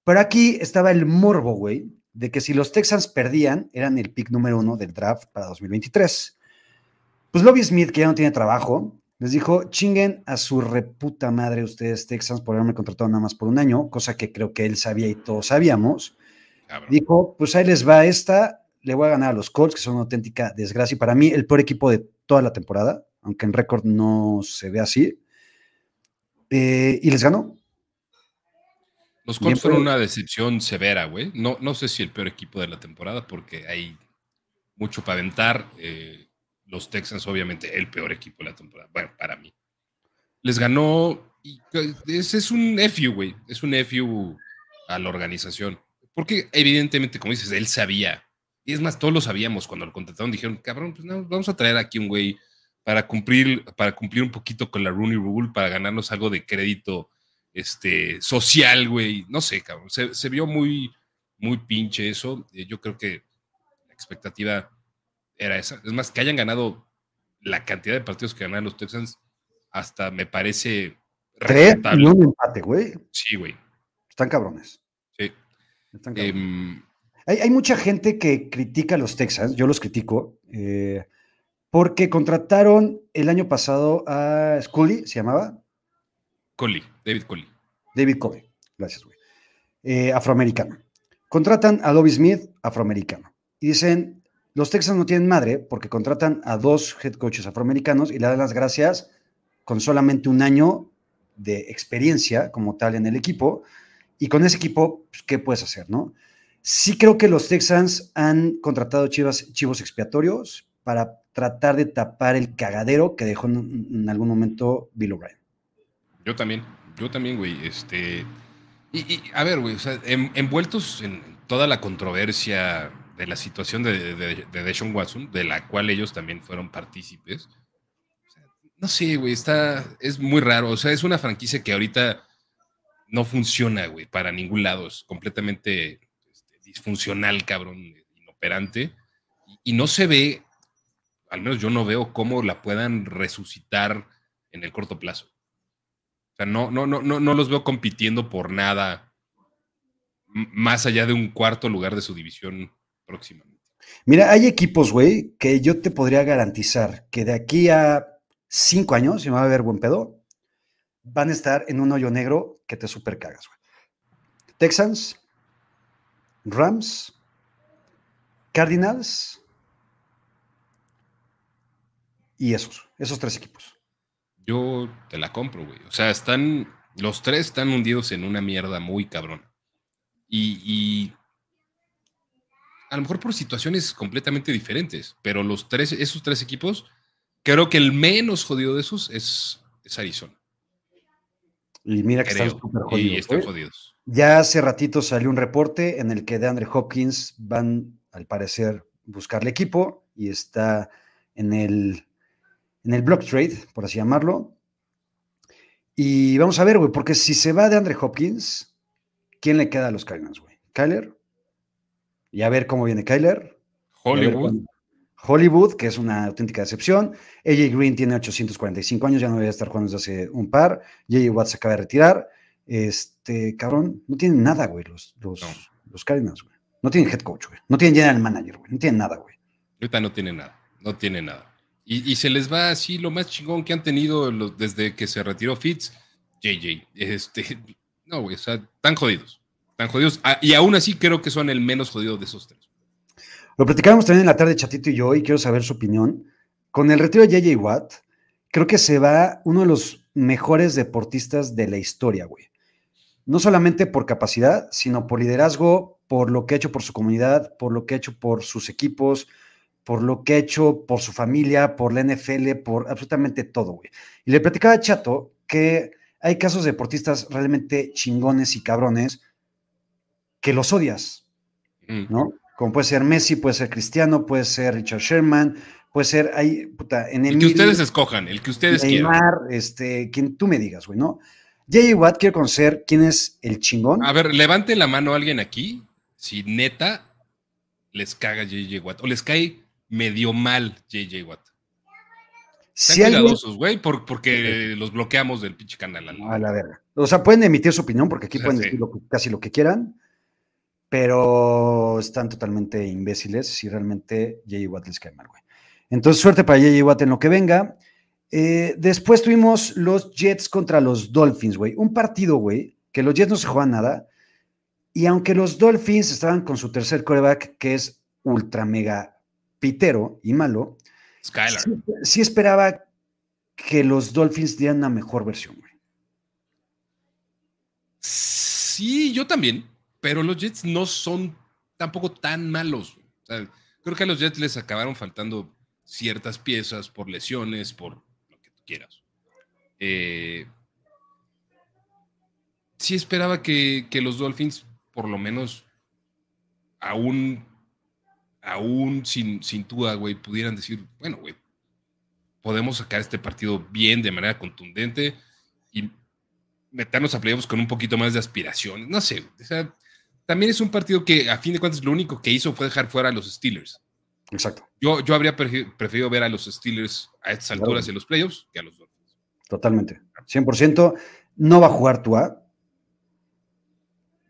Pero aquí estaba el morbo, güey, de que si los Texans perdían, eran el pick número uno del draft para 2023. Pues Lobby Smith, que ya no tiene trabajo, les dijo, chinguen a su reputa madre ustedes Texans por haberme contratado nada más por un año, cosa que creo que él sabía y todos sabíamos. Dijo, pues ahí les va esta, le voy a ganar a los Colts, que son una auténtica desgracia. Y para mí, el peor equipo de toda la temporada aunque en récord no se ve así. Eh, y les ganó. Los Colts fueron una decepción severa, güey. No, no sé si el peor equipo de la temporada, porque hay mucho para aventar. Eh, los Texans, obviamente, el peor equipo de la temporada. Bueno, para mí. Les ganó. Y ese es un FU, güey. Es un FU a la organización. Porque, evidentemente, como dices, él sabía. Y es más, todos lo sabíamos cuando lo contrataron. Dijeron, cabrón, pues no, vamos a traer aquí un güey para cumplir, para cumplir un poquito con la Rooney Rule, para ganarnos algo de crédito este, social, güey. No sé, cabrón. Se, vio muy, muy pinche eso. Eh, yo creo que la expectativa era esa. Es más, que hayan ganado la cantidad de partidos que ganaron los Texans, hasta me parece. Tres y un empate, güey. Sí, güey. Están cabrones. Sí. Están cabrones. Em, hay, hay, mucha gente que critica a los Texans, yo los critico. Eh, porque contrataron el año pasado a Scully, ¿se llamaba? Coley, David Coley. David Coley, gracias, güey. Eh, afroamericano. Contratan a Dobby Smith, afroamericano. Y dicen, los Texans no tienen madre porque contratan a dos head coaches afroamericanos y le dan las gracias con solamente un año de experiencia como tal en el equipo. Y con ese equipo, pues, ¿qué puedes hacer, no? Sí creo que los Texans han contratado chivos expiatorios, para tratar de tapar el cagadero que dejó en, algún momento Bill O'Brien. Yo también, yo también, güey. Este, y, a ver, güey, o sea, envueltos en toda la controversia de la situación de, de, Deshaun Watson, de la cual ellos también fueron partícipes. no sé, güey, está, es muy raro. O sea, es una franquicia que ahorita no funciona, güey, para ningún lado. Es completamente este, disfuncional, cabrón, inoperante. y no se ve al menos yo no veo cómo la puedan resucitar en el corto plazo. O sea, no, no, no, no, no los veo compitiendo por nada más allá de un cuarto lugar de su división próximamente. Mira, hay equipos, güey, que yo te podría garantizar que de aquí a cinco años, si me va a ver buen pedo, van a estar en un hoyo negro que te super cagas, güey. Texans, Rams, Cardinals y esos, esos tres equipos. Yo te la compro, güey. O sea, están, los tres están hundidos en una mierda muy cabrón. Y, a lo mejor por situaciones completamente diferentes, pero los tres, esos tres equipos, creo que el menos jodido de esos es, Arizona. Y mira que están súper jodidos. Y están ¿eh? jodidos. Ya hace ratito salió un reporte en el que de Andre Hopkins van, al parecer, buscarle equipo y está en el, en el block trade, por así llamarlo. Y vamos a ver, güey, porque si se va de Andre Hopkins, ¿quién le queda a los Cardinals, güey? ¿Kyler? Y a ver cómo viene Kyler. Hollywood. Hollywood, que es una auténtica decepción. AJ Green tiene 845 años, ya no debería estar jugando desde hace un par. JJ Watt se acaba de retirar. Este, cabrón, no tienen nada, güey, los, los, los Cardinals, güey. No tienen head coach, güey. No tienen general manager, güey. No tienen nada, güey. Ahorita no tienen nada. No tiene nada. Y, se les va así lo más chingón que han tenido desde que se retiró Fitz, JJ. Este, *laughs* no, güey, o tan jodidos. Tan jodidos. Ah, y aún así creo que son el menos jodido de esos tres. Lo platicábamos también en la tarde, Chatito y yo, y quiero saber su opinión. Con el retiro de JJ Watt, creo que se va uno de los mejores deportistas de la historia, güey. No solamente por capacidad, sino por liderazgo, por lo que ha hecho por su comunidad, por lo que ha hecho por sus equipos, por lo que ha hecho por su familia, por la NFL, por absolutamente todo, güey. Y le platicaba a Chato que hay casos de deportistas realmente chingones y cabrones que los odias, mm. ¿no? como puede ser Messi, puede ser Cristiano, puede ser Richard Sherman, puede ser ahí, puta, en el que ustedes escojan, el que ustedes Neymar, quieran. este, quien tú me digas, güey, ¿no? J.J. Watt, quiero conocer quién es el chingón. A ver, levante la mano a alguien aquí, si neta les caga J.J. Watt, o les cae medio mal J.J. Watt. Si alguien... güey, porque los bloqueamos del pinche canal. A la verga. O sea, pueden emitir su opinión, porque aquí pueden decir casi lo que quieran pero están totalmente imbéciles si realmente J.J. Watt les cae mal, güey. Entonces, suerte para J.J. Watt en lo que venga. Eh, después tuvimos los Jets contra los Dolphins, güey. Un partido, güey, que los Jets no se juegan nada. Y aunque los Dolphins estaban con su tercer coreback, que es ultra mega pitero y malo, Skylar. Sí, esperaba que los Dolphins dieran una mejor versión, güey. Sí, yo también pero los Jets no son tampoco tan malos. creo que a los Jets les acabaron faltando ciertas piezas por lesiones, por lo que tú quieras. Eh, sí esperaba que, los Dolphins, por lo menos, aún, aún sin, sin güey, pudieran decir, bueno, güey, podemos sacar este partido bien, de manera contundente y meternos a playoffs con un poquito más de aspiración. No sé, o sea, también es un partido que, a fin de cuentas, lo único que hizo fue dejar fuera a los Steelers. Exacto. Yo, yo habría preferido ver a los Steelers a estas alturas en los playoffs que a los Dolphins. Totalmente. 100%. No va a jugar Tua.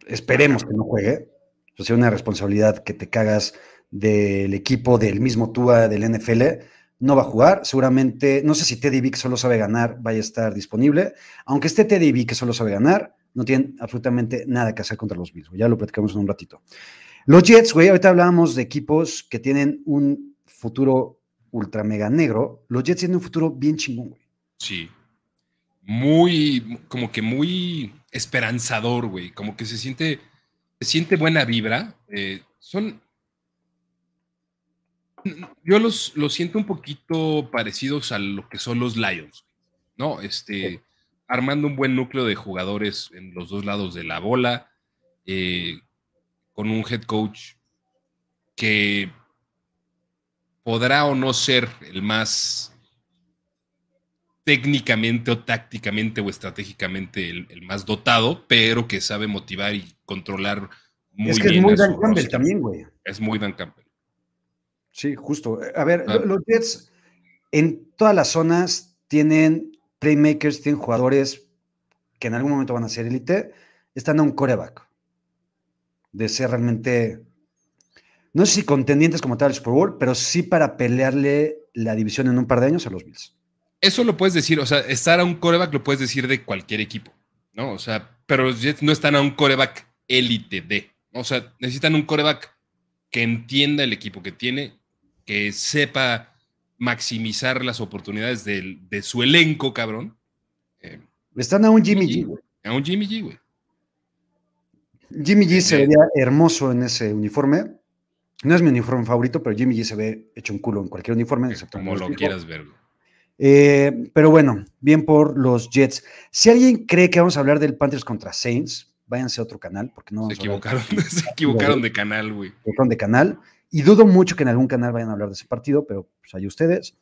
Esperemos que no juegue. O sea, una responsabilidad que te cagas del equipo del mismo Tua del NFL. No va a jugar. Seguramente, no sé si Teddy B, que solo sabe ganar, vaya a estar disponible. Aunque esté Teddy B, que solo sabe ganar, no tienen absolutamente nada que hacer contra los Bills. Ya lo platicamos en un ratito. Los Jets, güey, ahorita hablábamos de equipos que tienen un futuro ultra mega negro. Los Jets tienen un futuro bien chingón, güey. Sí. Muy, como que muy esperanzador, güey. Como que se siente, se siente buena vibra. Eh, son. Yo los, los siento un poquito parecidos a lo que son los Lions, ¿no? Este armando un buen núcleo de jugadores en los dos lados de la bola, eh, con un head coach que podrá o no ser el más técnicamente o tácticamente o estratégicamente el, más dotado, pero que sabe motivar y controlar muy bien. Es que es muy Dan Campbell también, güey. Es muy Dan Campbell. Sí, justo. A ver, ah. los Jets en todas las zonas tienen playmakers, tienen jugadores que en algún momento van a ser élite, están a un coreback de ser realmente, no sé si contendientes como tal al Super Bowl, pero sí para pelearle la división en un par de años a los Bills. Eso lo puedes decir, o sea, estar a un coreback lo puedes decir de cualquier equipo, ¿no? O sea, pero los Jets no están a un coreback élite de, o sea, necesitan un coreback que entienda el equipo que tiene, que sepa maximizar las oportunidades de, su elenco, cabrón. Eh, Están a un Jimmy G, güey. A un Jimmy G, güey. Jimmy G se veía hermoso en ese uniforme. No es mi uniforme favorito, pero Jimmy G se ve hecho un culo en cualquier uniforme. Como lo quieras ver. Eh, pero bueno, bien por los Jets. Si alguien cree que vamos a hablar del Panthers contra Saints, váyanse a otro canal, porque no Se equivocaron, *laughs* se *laughs* equivocaron de canal, güey. Se equivocaron de canal. Y dudo mucho que en algún canal vayan a hablar de ese partido, pero pues ahí ustedes.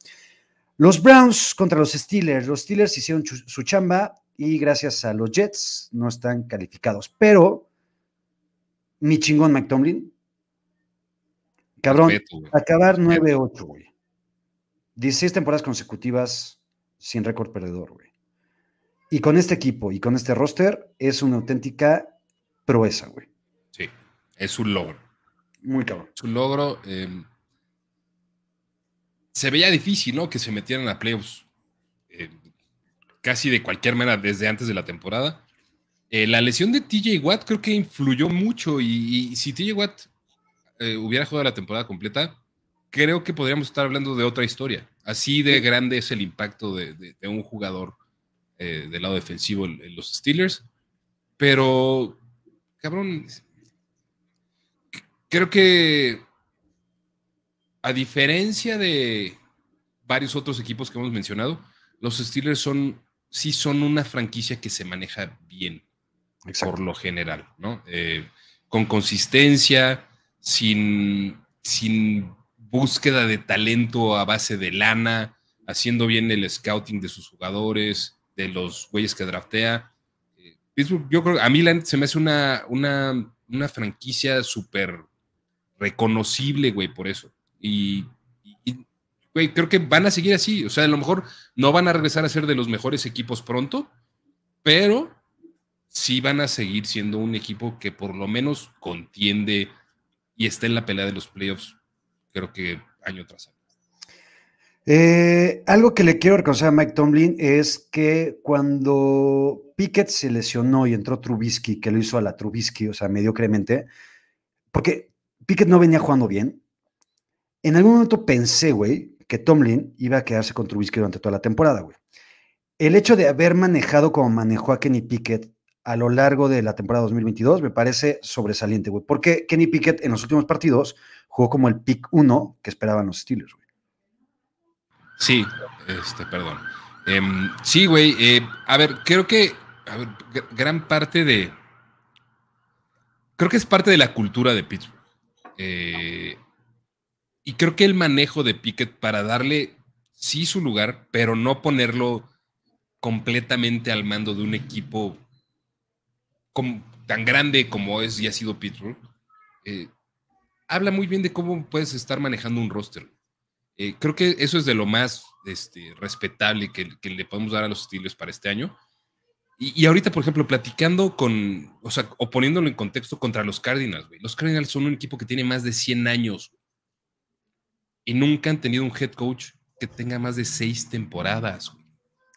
Los Browns contra los Steelers. Los Steelers hicieron su chamba y gracias a los Jets no están calificados. Pero mi chingón Mike Tomlin, cabrón, acabar 9-8, güey. 16 temporadas consecutivas sin récord perdedor, güey. Y con este equipo y con este roster es una auténtica proeza, güey. Sí, es un logro. Muy cabrón. Es un logro. Em, se veía difícil, ¿no? Que se metieran a playoffs em, casi de cualquier manera desde antes de la temporada. Eh, la lesión de TJ Watt creo que influyó mucho y, si TJ Watt eh, hubiera jugado la temporada completa, creo que podríamos estar hablando de otra historia. Así de grande es el impacto de, un jugador eh, del lado defensivo en, los Steelers. Pero, cabrón, creo que a diferencia de varios otros equipos que hemos mencionado, los Steelers son, sí son una franquicia que se maneja bien, por lo general, ¿no? Eh, con consistencia, sin, sin búsqueda de talento a base de lana, haciendo bien el scouting de sus jugadores, de los güeyes que draftea. Eh, yo creo, a mí se me hace una, una, una franquicia súper reconocible, güey, por eso. Y, güey, creo que van a seguir así. O sea, a lo mejor no van a regresar a ser de los mejores equipos pronto, pero sí van a seguir siendo un equipo que por lo menos contiende y está en la pelea de los playoffs, creo que año tras año. Eh, algo que le quiero reconocer a Mike Tomlin es que cuando Pickett se lesionó y entró Trubisky, que lo hizo a la Trubisky, o sea, mediocremente, porque Pickett no venía jugando bien, en algún momento pensé, güey, que Tomlin iba a quedarse con Trubisky durante toda la temporada, güey. El hecho de haber manejado como manejó a Kenny Pickett a lo largo de la temporada 2022 me parece sobresaliente, güey. Porque Kenny Pickett en los últimos partidos jugó como el pick 1 que esperaban los Steelers, güey. Sí, este, perdón. Em, sí, güey. Eh, a ver, creo que gran parte de. Creo que es parte de la cultura de Pittsburgh. Eh, y creo que el manejo de Pickett para darle sí su lugar, pero no ponerlo completamente al mando de un equipo tan grande como es y ha sido Pittsburgh, eh, habla muy bien de cómo puedes estar manejando un roster. Eh, creo que eso es de lo más este, respetable que, le podemos dar a los Steelers para este año. Y, ahorita, por ejemplo, platicando con, o sea, o poniéndolo en contexto contra los Cardinals, Los Cardinals son un equipo que tiene más de 100 años. Y nunca han tenido un head coach que tenga más de seis temporadas,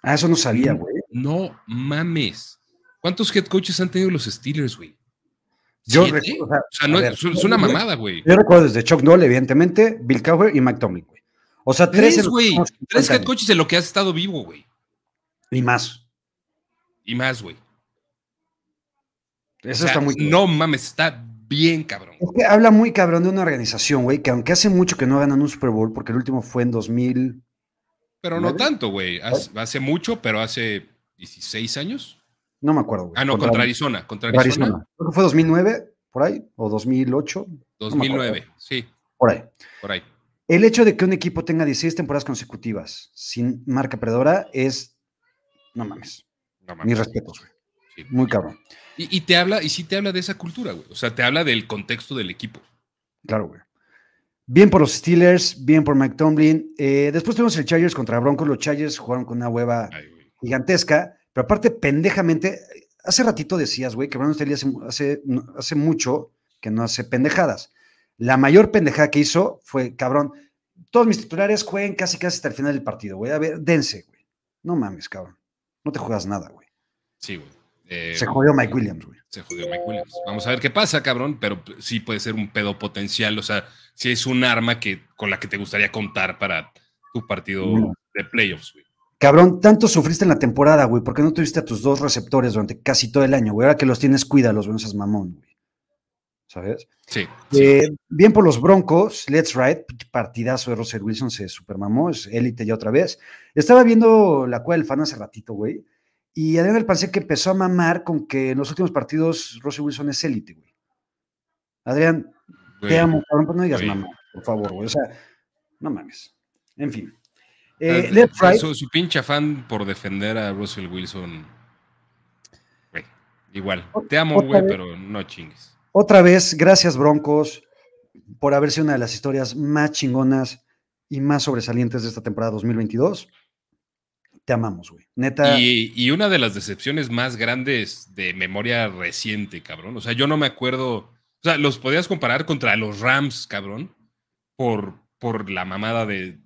Ah, eso no sabía, güey. No mames. ¿Cuántos head coaches han tenido los Steelers, güey? Yo recuerdo, o sea, no, es, una mamada, güey. Yo recuerdo desde Chuck Noll, evidentemente, Bill Cowher y Mike Tomlin, güey. O sea, tres, güey. Tres head coaches en lo que has estado vivo, güey. Y más. Y más, güey. Eso está muy. No mames, está bien cabrón. Es que habla muy cabrón de una organización, güey, que aunque hace mucho que no ganan un Super Bowl, porque el último fue en 2000. Pero no tanto, güey. hace mucho, pero hace 16 años. No me acuerdo, güey. Ah, no, contra, Arizona. Contra Arizona. Creo que fue 2009, por ahí, o 2008. 2009, sí. Por ahí. Por ahí. El hecho de que un equipo tenga 16 temporadas consecutivas sin marca perdedora es. No mames. No. Mis respetos, güey. Muy cabrón. Y, te habla, y sí te habla de esa cultura, güey. O sea, te habla del contexto del equipo. Claro, güey. Bien por los Steelers, bien por Mike Tomlin. Eh, después tuvimos el Chargers contra Broncos. Los Chargers jugaron con una hueva gigantesca. Pero aparte, pendejamente, hace ratito decías, güey, que Brandon Staley hace, hace, mucho que no hace pendejadas. La mayor pendejada que hizo fue, cabrón, todos mis titulares jueguen casi casi hasta el final del partido, güey. A ver, dense, güey. No mames, cabrón. No te juegas nada, güey. Sí, güey. Eh, se jodió Mike Williams, güey. Se jodió Mike Williams. Vamos a ver qué pasa, cabrón, pero sí puede ser un pedo potencial. O sea, si es un arma que, con la que te gustaría contar para tu partido de playoffs, güey. Cabrón, tanto sufriste en la temporada, güey, porque no tuviste a tus dos receptores durante casi todo el año, güey. Ahora que los tienes, cuídalos, güey, no seas mamón, güey. ¿Sabes? Sí. Eh, bien por los Broncos, Let's Ride, partidazo de Russell Wilson, se supermamó, es élite ya otra vez. Estaba viendo la cueva del fan hace ratito, güey, y Adrián del pensé que empezó a mamar con que en los últimos partidos Russell Wilson es élite, güey. Adrián, te amo, cabrón, pero no digas mamá. por favor, güey. O sea, no mames. En fin. Eh, left, right. Su, su, pinche afán por defender a Russell Wilson. Güey, igual. Te amo, güey, pero no chingues. Otra vez, gracias, Broncos, por haber sido una de las historias más chingonas y más sobresalientes de esta temporada 2022. Te amamos, güey. Neta. Y, una de las decepciones más grandes de memoria reciente, cabrón. O sea, yo no me acuerdo. O sea, los podías comparar contra los Rams, cabrón, por, por la mamada de,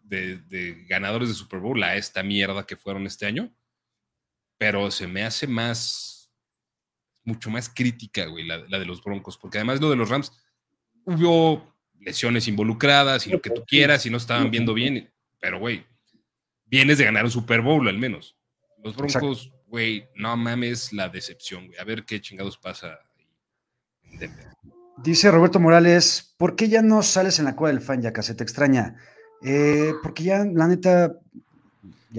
ganadores de Super Bowl, a esta mierda que fueron este año. Pero se me hace más, mucho más crítica, güey, la, la de los Broncos, porque además lo de los Rams, hubo lesiones involucradas y lo que tú quieras y no estaban viendo bien, pero, güey, vienes de ganar un Super Bowl al menos. Los Broncos, güey, no mames la decepción, güey. A ver qué chingados pasa. Dice Roberto Morales, ¿por qué ya no sales en la cueva del fan, ya se te extraña? Eh, porque ya, la neta...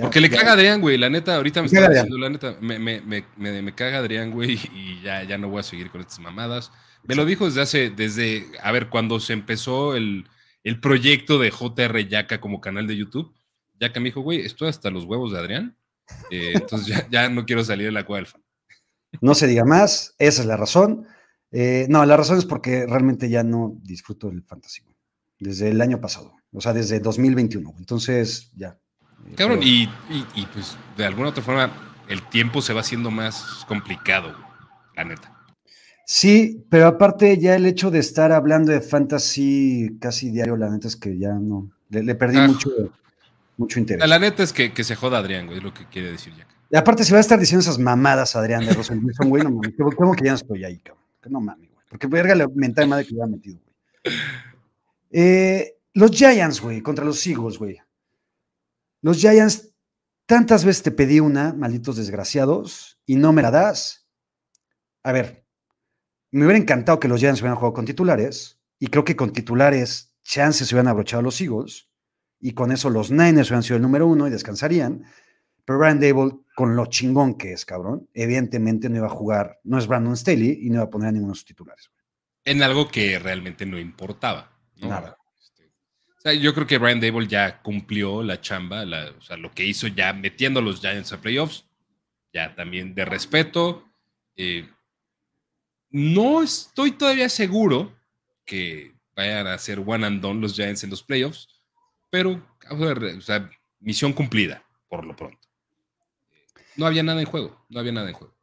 porque le caga Adrián, güey, la neta, ahorita me, está diciendo, la neta, me, me, me, me, caga Adrián, güey, y ya, ya no voy a seguir con estas mamadas. Me lo dijo desde hace, desde, a ver, cuando se empezó el, el proyecto de JR Yaka como canal de YouTube, Yaka me dijo, güey, esto hasta los huevos de Adrián, eh, entonces ya, ya, no quiero salir de la cueva. No se diga más, esa es la razón. Eh, no, la razón es porque realmente ya no disfruto del fantasy, desde el año pasado, o sea, desde 2021. Entonces, ya. Cabrón, y, y, pues de alguna otra forma el tiempo se va haciendo más complicado, la neta. Sí, pero aparte ya el hecho de estar hablando de fantasy casi diario, la neta es que ya no, le, perdí ah. mucho, mucho interés. La neta es que, que se joda Adrián, güey, es lo que quiere decir Jack. Y aparte, si va a estar diciendo esas mamadas, Adrián, de Russell Wilson, güey, no mames, ¿cómo que ya no estoy ahí, cabrón? Que no mames, güey. Porque verga la mental madre que hubiera metido, güey. Eh, los Giants, güey, contra los Eagles, güey. Los Giants, tantas veces te pedí una, malditos desgraciados, y no me la das. A ver, me hubiera encantado que los Giants hubieran jugado con titulares, y creo que con titulares, chances se hubieran abrochado los Eagles, y con eso los Niners hubieran sido el número uno y descansarían. Pero Brian Dable, con lo chingón que es, cabrón, evidentemente no iba a jugar, no es Brandon Staley y no iba a poner a ninguno de sus titulares. En algo que realmente no importaba. Nada. Sea, yo creo que Brian Dable ya cumplió la chamba, o sea, lo que hizo ya metiendo a los Giants a playoffs, ya también de respeto. Eh, no estoy todavía seguro que vayan a ser one and done los Giants en los playoffs, pero, o sea, misión cumplida, por lo pronto. No había nada en juego, no había nada en juego.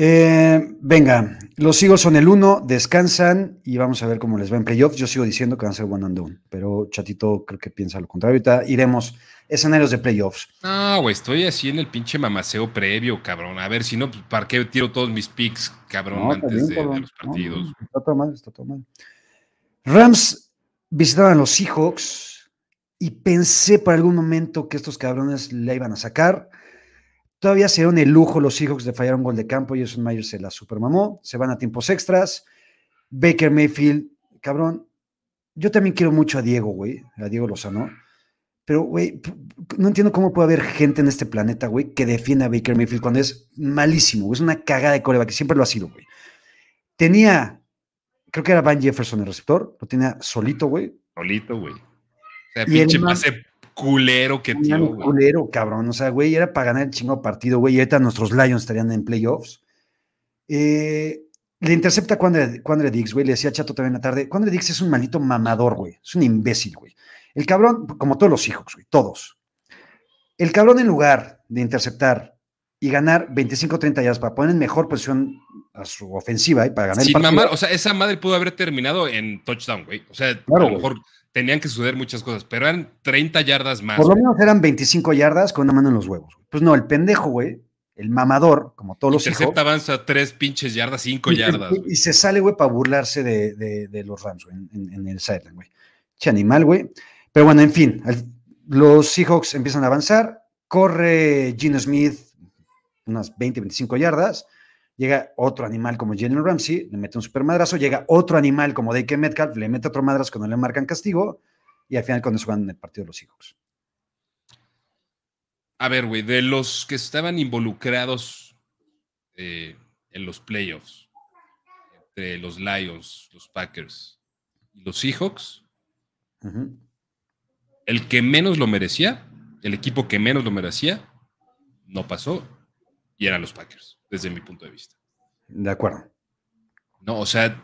Eh, venga, los Eagles son el 1, descansan y vamos a ver cómo les va en playoffs. Yo sigo diciendo que van a ser one and done, pero Chatito creo que piensa lo contrario. Ahorita iremos escenarios de playoffs. No, güey, estoy así en el pinche mamaceo previo, cabrón. A ver, si no, pues, ¿para qué tiro todos mis picks, cabrón, antes de, los partidos? está todo mal, está todo mal. Rams visitaban a los Seahawks y pensé por algún momento que estos cabrones la iban a sacar Todavía se dieron el lujo los Seahawks de fallar un gol de campo y Jason Myers se la supermamó. Se van a tiempos extras. Baker Mayfield, cabrón. Yo también quiero mucho a Diego, güey, a Diego Lozano. Pero, güey, no entiendo cómo puede haber gente en este planeta, güey, que defienda a Baker Mayfield cuando es malísimo. Es una cagada de coreback, que siempre lo ha sido, güey. Tenía, creo que era Van Jefferson el receptor, lo tenía solito, güey. Solito, güey. O sea, pinche pase culero que tío, güey. Culero, cabrón. O sea, güey, era para ganar el chingo partido, güey. Y ahorita nuestros Lions estarían en playoffs. Eh, le intercepta Quandre, Dix, güey. Le decía Chato también en la tarde. Quandre Dix es un maldito mamador, güey. Es un imbécil, güey. El cabrón, como todos los hijos, güey, todos. El cabrón, en lugar de interceptar y ganar 25-30 yardas para poner en mejor posición a su ofensiva y para ganar el partido. Mamar, o sea, esa madre pudo haber terminado en touchdown, güey. O sea, a lo mejor tenían que suceder muchas cosas, pero eran 30 yardas más. Por lo menos eran 25 yardas con una mano en los huevos. Pues no, el pendejo, güey, el mamador, como todos los Intercepta avanza tres pinches yardas, cinco yardas. Y, se sale, güey, para burlarse de, los Rams, güey, en, el sideline, güey. Che animal, güey. Pero bueno, en fin, los Seahawks empiezan a avanzar, corre Gino Smith unas 20, 25 yardas, llega otro animal como Jalen Ramsey, le mete un super madrazo, llega otro animal como Dake Metcalf, le mete otro madrazo cuando le marcan castigo, y al final con eso ganan el partido de los Seahawks. A ver, güey, de los que estaban involucrados eh, en los playoffs, entre los Lions, los Packers y los Seahawks, El que menos lo merecía, el equipo que menos lo merecía, no pasó y eran los Packers, desde mi punto de vista. De acuerdo. No, o sea,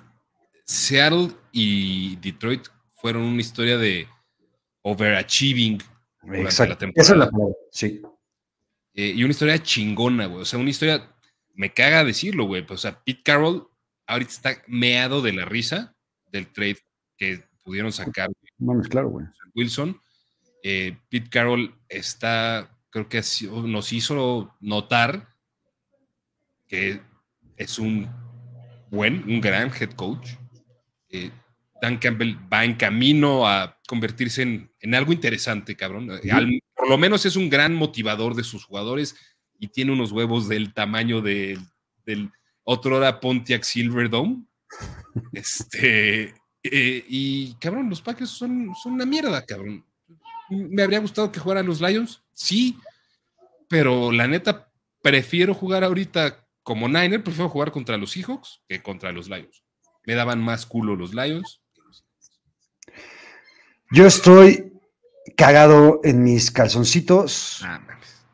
Seattle y Detroit fueron una historia de overachieving durante la temporada. Esa es la palabra, sí. Eh, y una historia chingona, güey. O sea, una historia, me caga decirlo, güey. o sea, Pete Carroll ahorita está meado de la risa del trade que pudieron sacar. Vamos, claro, güey. Wilson. Eh, Pete Carroll está, creo que nos hizo notar que es un buen, un gran head coach. Eh, Dan Campbell va en camino a convertirse en, algo interesante, cabrón. por lo menos es un gran motivador de sus jugadores y tiene unos huevos del tamaño del otro hora Pontiac Silverdome. *laughs* este, eh, y cabrón, los Packers son, son una mierda, cabrón. ¿Me habría gustado que jugaran los Lions? Sí, pero la neta, prefiero jugar ahorita como Niner, prefiero jugar contra los Seahawks que contra los Lions. Me daban más culo los Lions. Yo estoy cagado en mis calzoncitos ah,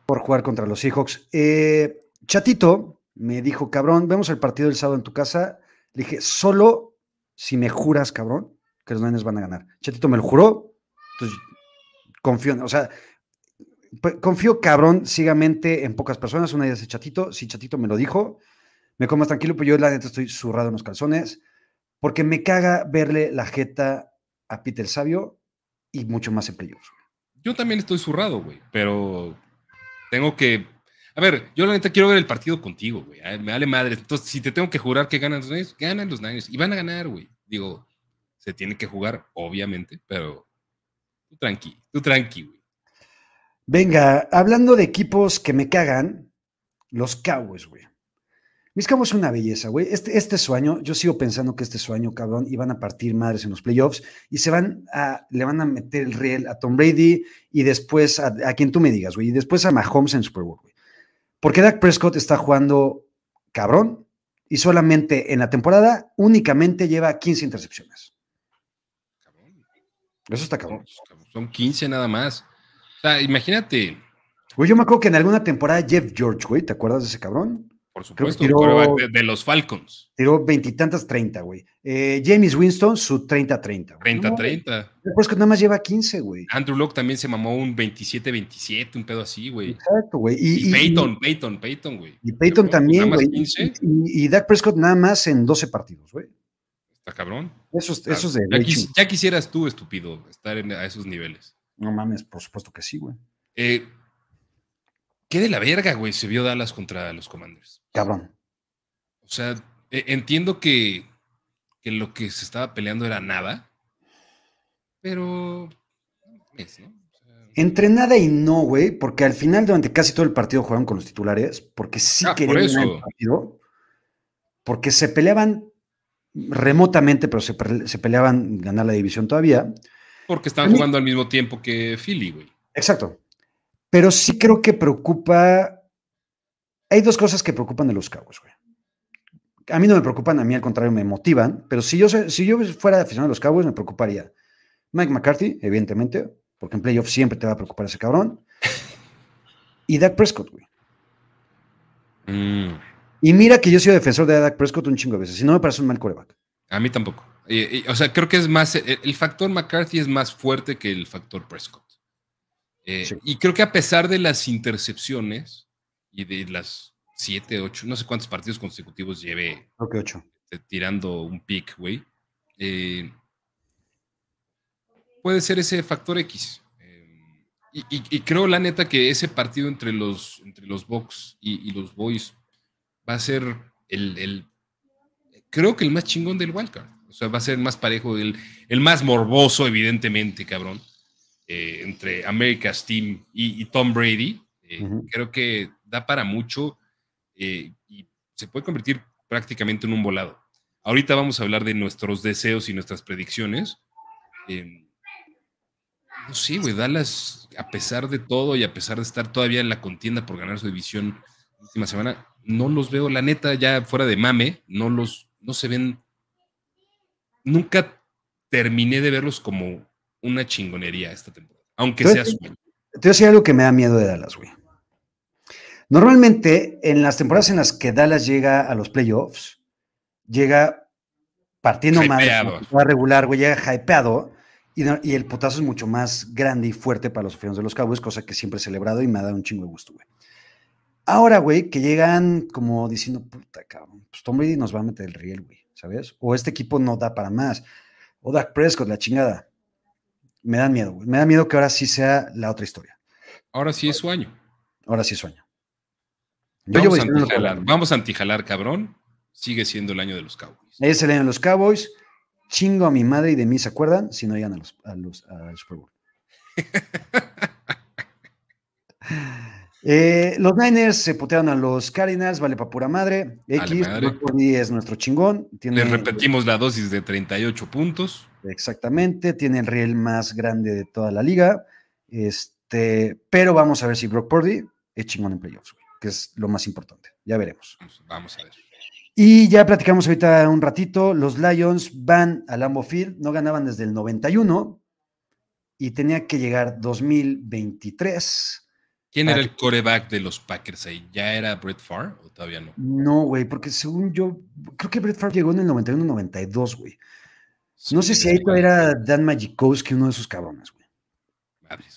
por jugar contra los Seahawks. Eh, Chatito me dijo, cabrón, vemos el partido del sábado en tu casa. Le dije, solo si me juras, cabrón, que los Niners van a ganar. Chatito me lo juró, entonces confío, o sea, confío cabrón ciegamente en pocas personas. Una de ellas es Chatito. Si Chatito me lo dijo, me como más tranquilo, pero yo la neta estoy zurrado en los calzones porque me caga verle la jeta a Peter Sabio y mucho más en playoffs. Yo también estoy zurrado, güey, pero tengo que. A ver, yo la neta quiero ver el partido contigo, güey. Me vale madre. Entonces, si te tengo que jurar que ganan los Niners, ganan los Niners. Y van a ganar, güey. Digo, se tiene que jugar, obviamente, pero tú tranqui, tú tranqui, güey. Venga, hablando de equipos que me cagan, los Cowboys, güey. Mis Cowboys son una belleza, güey. Este, este sueño, yo sigo pensando que este sueño, cabrón, iban a partir madres en los playoffs y se van a, le van a meter el riel a Tom Brady y después a, quien tú me digas, güey, y después a Mahomes en Super Bowl, güey. Porque Dak Prescott está jugando cabrón y solamente en la temporada únicamente lleva 15 intercepciones. Eso está cabrón. Son 15 nada más. O sea, imagínate. Güey, yo me acuerdo que en alguna temporada Jeff George, güey, ¿te acuerdas de ese cabrón? Por supuesto, de, los Falcons. Tiró veintitantas treinta, güey. Eh, James Winston, su 30-30. 30-30. Después que nada más lleva 15, güey. Andrew Locke también se mamó un 27-27, un pedo así, güey. Exacto, güey. Y, Peyton, Peyton, Peyton, güey. Y Peyton también, güey. Y, Dak Prescott nada más en 12 partidos, güey. Está cabrón. Eso, es de. Ya, quisieras tú, estúpido, estar a esos niveles. No mames, por supuesto que sí, güey. Eh, ¿Qué de la verga, güey, se vio Dallas contra los Commanders? Cabrón. O sea, e, entiendo que, lo que se estaba peleando era nada, pero... Entre nada y no, güey, porque al final durante casi todo el partido jugaron con los titulares, porque sí ah, querían ganar el partido, porque se peleaban remotamente, pero se, se, peleaban ganar la división todavía. Porque estaban jugando al mismo tiempo que Philly, güey. Exacto. Pero sí creo que preocupa. Hay dos cosas que preocupan de los Cowboys, güey. A mí no me preocupan, a mí al contrario me motivan, pero si yo, si yo fuera aficionado a los Cowboys me preocuparía. Mike McCarthy, evidentemente, porque en playoff siempre te va a preocupar ese cabrón. Y Dak Prescott, güey. Mm. Y mira que yo soy defensor de Dak Prescott un chingo de veces, si no me parece un mal coreback. A mí tampoco. O sea, creo que es más, el factor McCarthy es más fuerte que el factor Prescott. Eh, y creo que a pesar de las intercepciones y de las siete, ocho, no sé cuántos partidos consecutivos lleve ocho. tirando un pick, güey, eh, puede ser ese factor X. Eh, y, creo, la neta, que ese partido entre los, entre los Bucks y, los Boys va a ser el, creo que el más chingón del wildcard. O sea, va a ser más parejo, el, el más morboso, evidentemente, cabrón. Eh, entre America's Team y, Tom Brady. Eh, creo que da para mucho eh, y se puede convertir prácticamente en un volado. Ahorita vamos a hablar de nuestros deseos y nuestras predicciones. no sé, güey, Dallas, a pesar de todo y a pesar de estar todavía en la contienda por ganar su división última semana, no los veo, la neta, ya fuera de mame, no los, no se ven, nunca terminé de verlos como una chingonería esta temporada, aunque sea su Te voy a decir algo que me da miedo de Dallas, güey. Normalmente, en las temporadas en las que Dallas llega a los playoffs, llega partiendo más regular, güey, llega hypeado y, y, el potazo es mucho más grande y fuerte para los aficionados de los Cowboys, cosa que siempre he celebrado y me ha dado un chingo de gusto, güey. Ahora, güey, que llegan como diciendo, puta, cabrón, pues Tom Brady nos va a meter el riel, güey, ¿sabes? O este equipo no da para más. O Dak Prescott, la chingada. Me da miedo, güey. Me da miedo que ahora sí sea la otra historia. Ahora sí es su año. Ahora sí es su año. Vamos, a antijalar, vamos a antijalar, cabrón. Sigue siendo el año de los Cowboys. Es el año de los Cowboys. Chingo a mi madre y de mí, ¿se acuerdan? Si no llegan a los, a los al Super Bowl. *laughs* Eh, los Niners se putearon a los Cardinals, vale para pura madre. X, es nuestro chingón. Tiene, Le repetimos la dosis de 38 puntos. Exactamente, tiene el riel más grande de toda la liga. Este, pero vamos a ver si Brock Purdy es chingón en playoffs, que es lo más importante. Ya veremos. Vamos a ver. Y ya platicamos ahorita un ratito. Los Lions van al Lambeau Field, no ganaban desde el 91 y tenía que llegar 2023 ¿Quién era el coreback de los Packers ahí? ¿Ya era Brett Favre o todavía no? No, güey, porque según yo, creo que Brett Favre llegó en el 91-92, güey. No sé si ahí era Dan Magikowski, uno de esos cabrones, güey.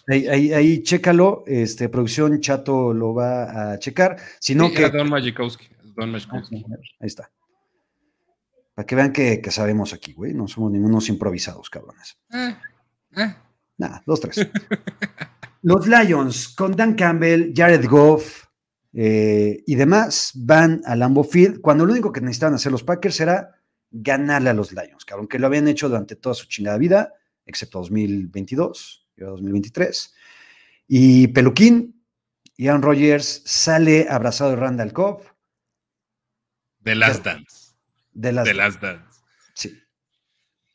Ahí, ahí, ahí, chécalo, este, producción Chato lo va a checar. Si no, que. Don Magikowski. Don Magikowski. Ah, ahí está. Para que vean que, que sabemos aquí, güey. No somos ningunos improvisados, cabrones. Eh, eh. Nada, dos, tres. *laughs* Los Lions con Dan Campbell, Jared Goff eh, y demás van al Lambeau Field cuando lo único que necesitaban hacer los Packers era ganarle a los Lions, cabrón, que lo habían hecho durante toda su chingada vida, excepto 2022 y 2023. Y Peluquín, Aaron Rodgers sale abrazado de Randall Cobb. The Last Dance. The Last, Last Dance.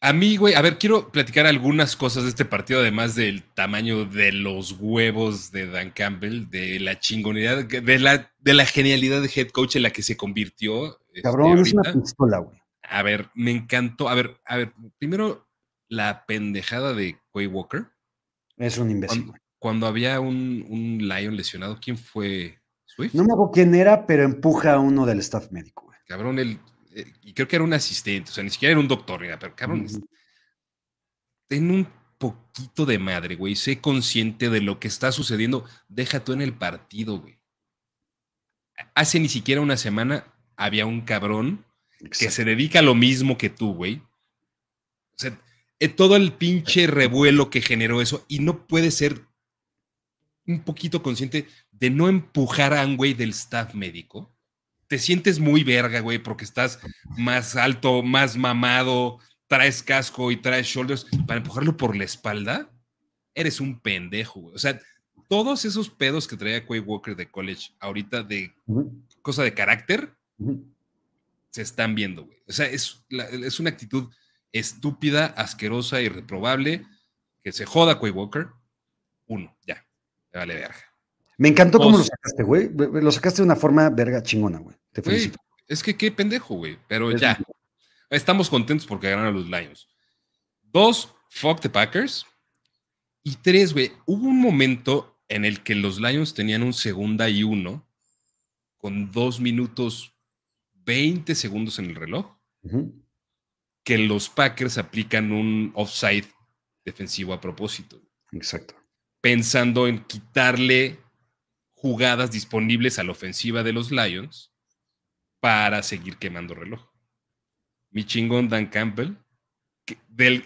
A mí, güey, a ver, quiero platicar algunas cosas de este partido, además del tamaño de los huevos de Dan Campbell, de la chingonidad, de la, de la genialidad de head coach en la que se convirtió. Este, Cabrón, es una pistola, güey. A ver, me encantó. A ver, a ver, primero la pendejada de Quay Walker. Es un imbécil. Cuando, cuando había un, un, Lion lesionado, ¿quién fue? ¿Swift? No me acuerdo quién era, pero empuja a uno del staff médico, güey. Cabrón, el eh, y creo que era un asistente, o sea, ni siquiera era un doctor, pero cabrón, ten un poquito de madre, güey, sé consciente de lo que está sucediendo, deja tú en el partido, güey. Hace ni siquiera una semana había un cabrón que se dedica a lo mismo que tú, güey. O sea, eh, todo el pinche revuelo que generó eso y no puede ser un poquito consciente de no empujar a un güey del staff médico te sientes muy verga, güey, porque estás más alto, más mamado, traes casco y traes shoulders, para empujarlo por la espalda, eres un pendejo, güey. O sea, todos esos pedos que traía Quay Walker de college ahorita de cosa de carácter, se están viendo, güey. O sea, es, es una actitud estúpida, asquerosa, irreprobable, que se joda Quay Walker. Uno, ya, vale verga. Me encantó cómo lo sacaste, güey. Lo sacaste de una forma verga chingona, güey. Te felicito. es que qué pendejo, güey. Pero ya. Estamos contentos porque ganaron los Lions. Dos, fuck the Packers. Y tres, güey, hubo un momento en el que los Lions tenían un segunda y uno con dos minutos 20 segundos en el reloj. Que los Packers aplican un offside defensivo a propósito. Exacto. Pensando en quitarle jugadas disponibles a la ofensiva de los Lions para seguir quemando reloj. Mi chingón Dan Campbell, del,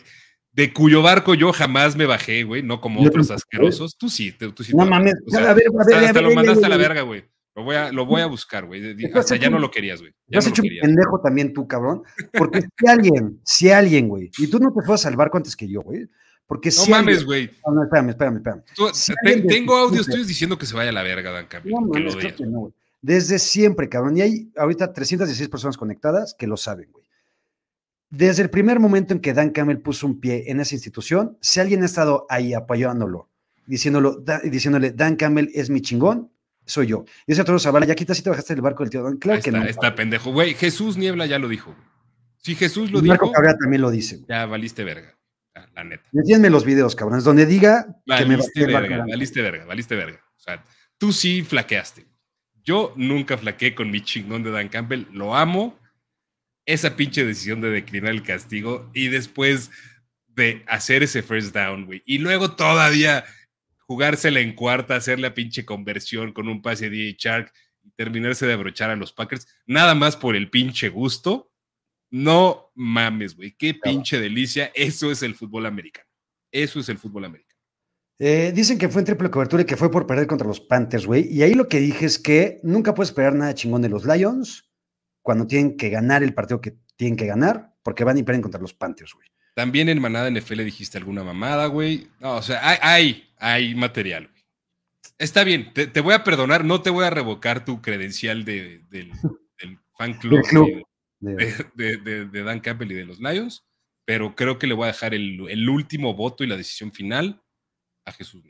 de cuyo barco yo jamás me bajé, güey, no como otros asquerosos. Tú sí, tú, sí. No mames, a ver, a ver, hasta, lo mandaste a la verga, güey. Lo voy a, lo voy a buscar, güey. Hasta ya no lo querías, güey. Ya has hecho un pendejo también tú, cabrón. Porque si alguien, si alguien, güey, y tú no te fueras al barco antes que yo, güey, porque no mames, güey. No, no, espérame, espérame, espérame. tengo audios tuyos diciendo que se vaya a la verga, Dan Campbell. No, que lo que no, Desde siempre, cabrón. Y hay ahorita 316 personas conectadas que lo saben, güey. Desde el primer momento en que Dan Campbell puso un pie en esa institución, si alguien ha estado ahí apoyándolo, diciéndolo, diciéndole, Dan Campbell es mi chingón, soy yo. Dice Arturo Zavala, ya quita si te bajaste del barco del tío Dan. Claro que está, no. Está pendejo. Güey, Jesús Niebla ya lo dijo. Si Jesús lo dijo. Marco Cabrera también lo dice. Ya valiste verga. la neta. Entiéndeme los videos, cabrones, donde diga que me valiste verga, valiste verga, valiste verga. O sea, tú sí flaqueaste. Yo nunca flaqueé con mi chingón de Dan Campbell, lo amo. Esa pinche decisión de declinar el castigo y después de hacer ese first down, güey. Y luego todavía jugársela en cuarta, hacer la pinche conversión con un pase de DJ Shark y terminarse de abrochar a los Packers, nada más por el pinche gusto. No mames, güey. Qué pinche delicia. Eso es el fútbol americano. Eso es el fútbol americano. Eh, dicen que fue en triple cobertura y que fue por perder contra los Panthers, güey. Y ahí lo que dije es que nunca puedes esperar nada chingón de los Lions cuando tienen que ganar el partido que tienen que ganar, porque van y pierden contra los Panthers, güey. También en Manada NFL dijiste alguna mamada, güey. No, o sea, hay, hay, material, güey. Está bien, te, voy a perdonar, no te voy a revocar tu credencial de, del, fan club, De, Dan Campbell y de los Lions, pero creo que le voy a dejar el, último voto y la decisión final a Jesús.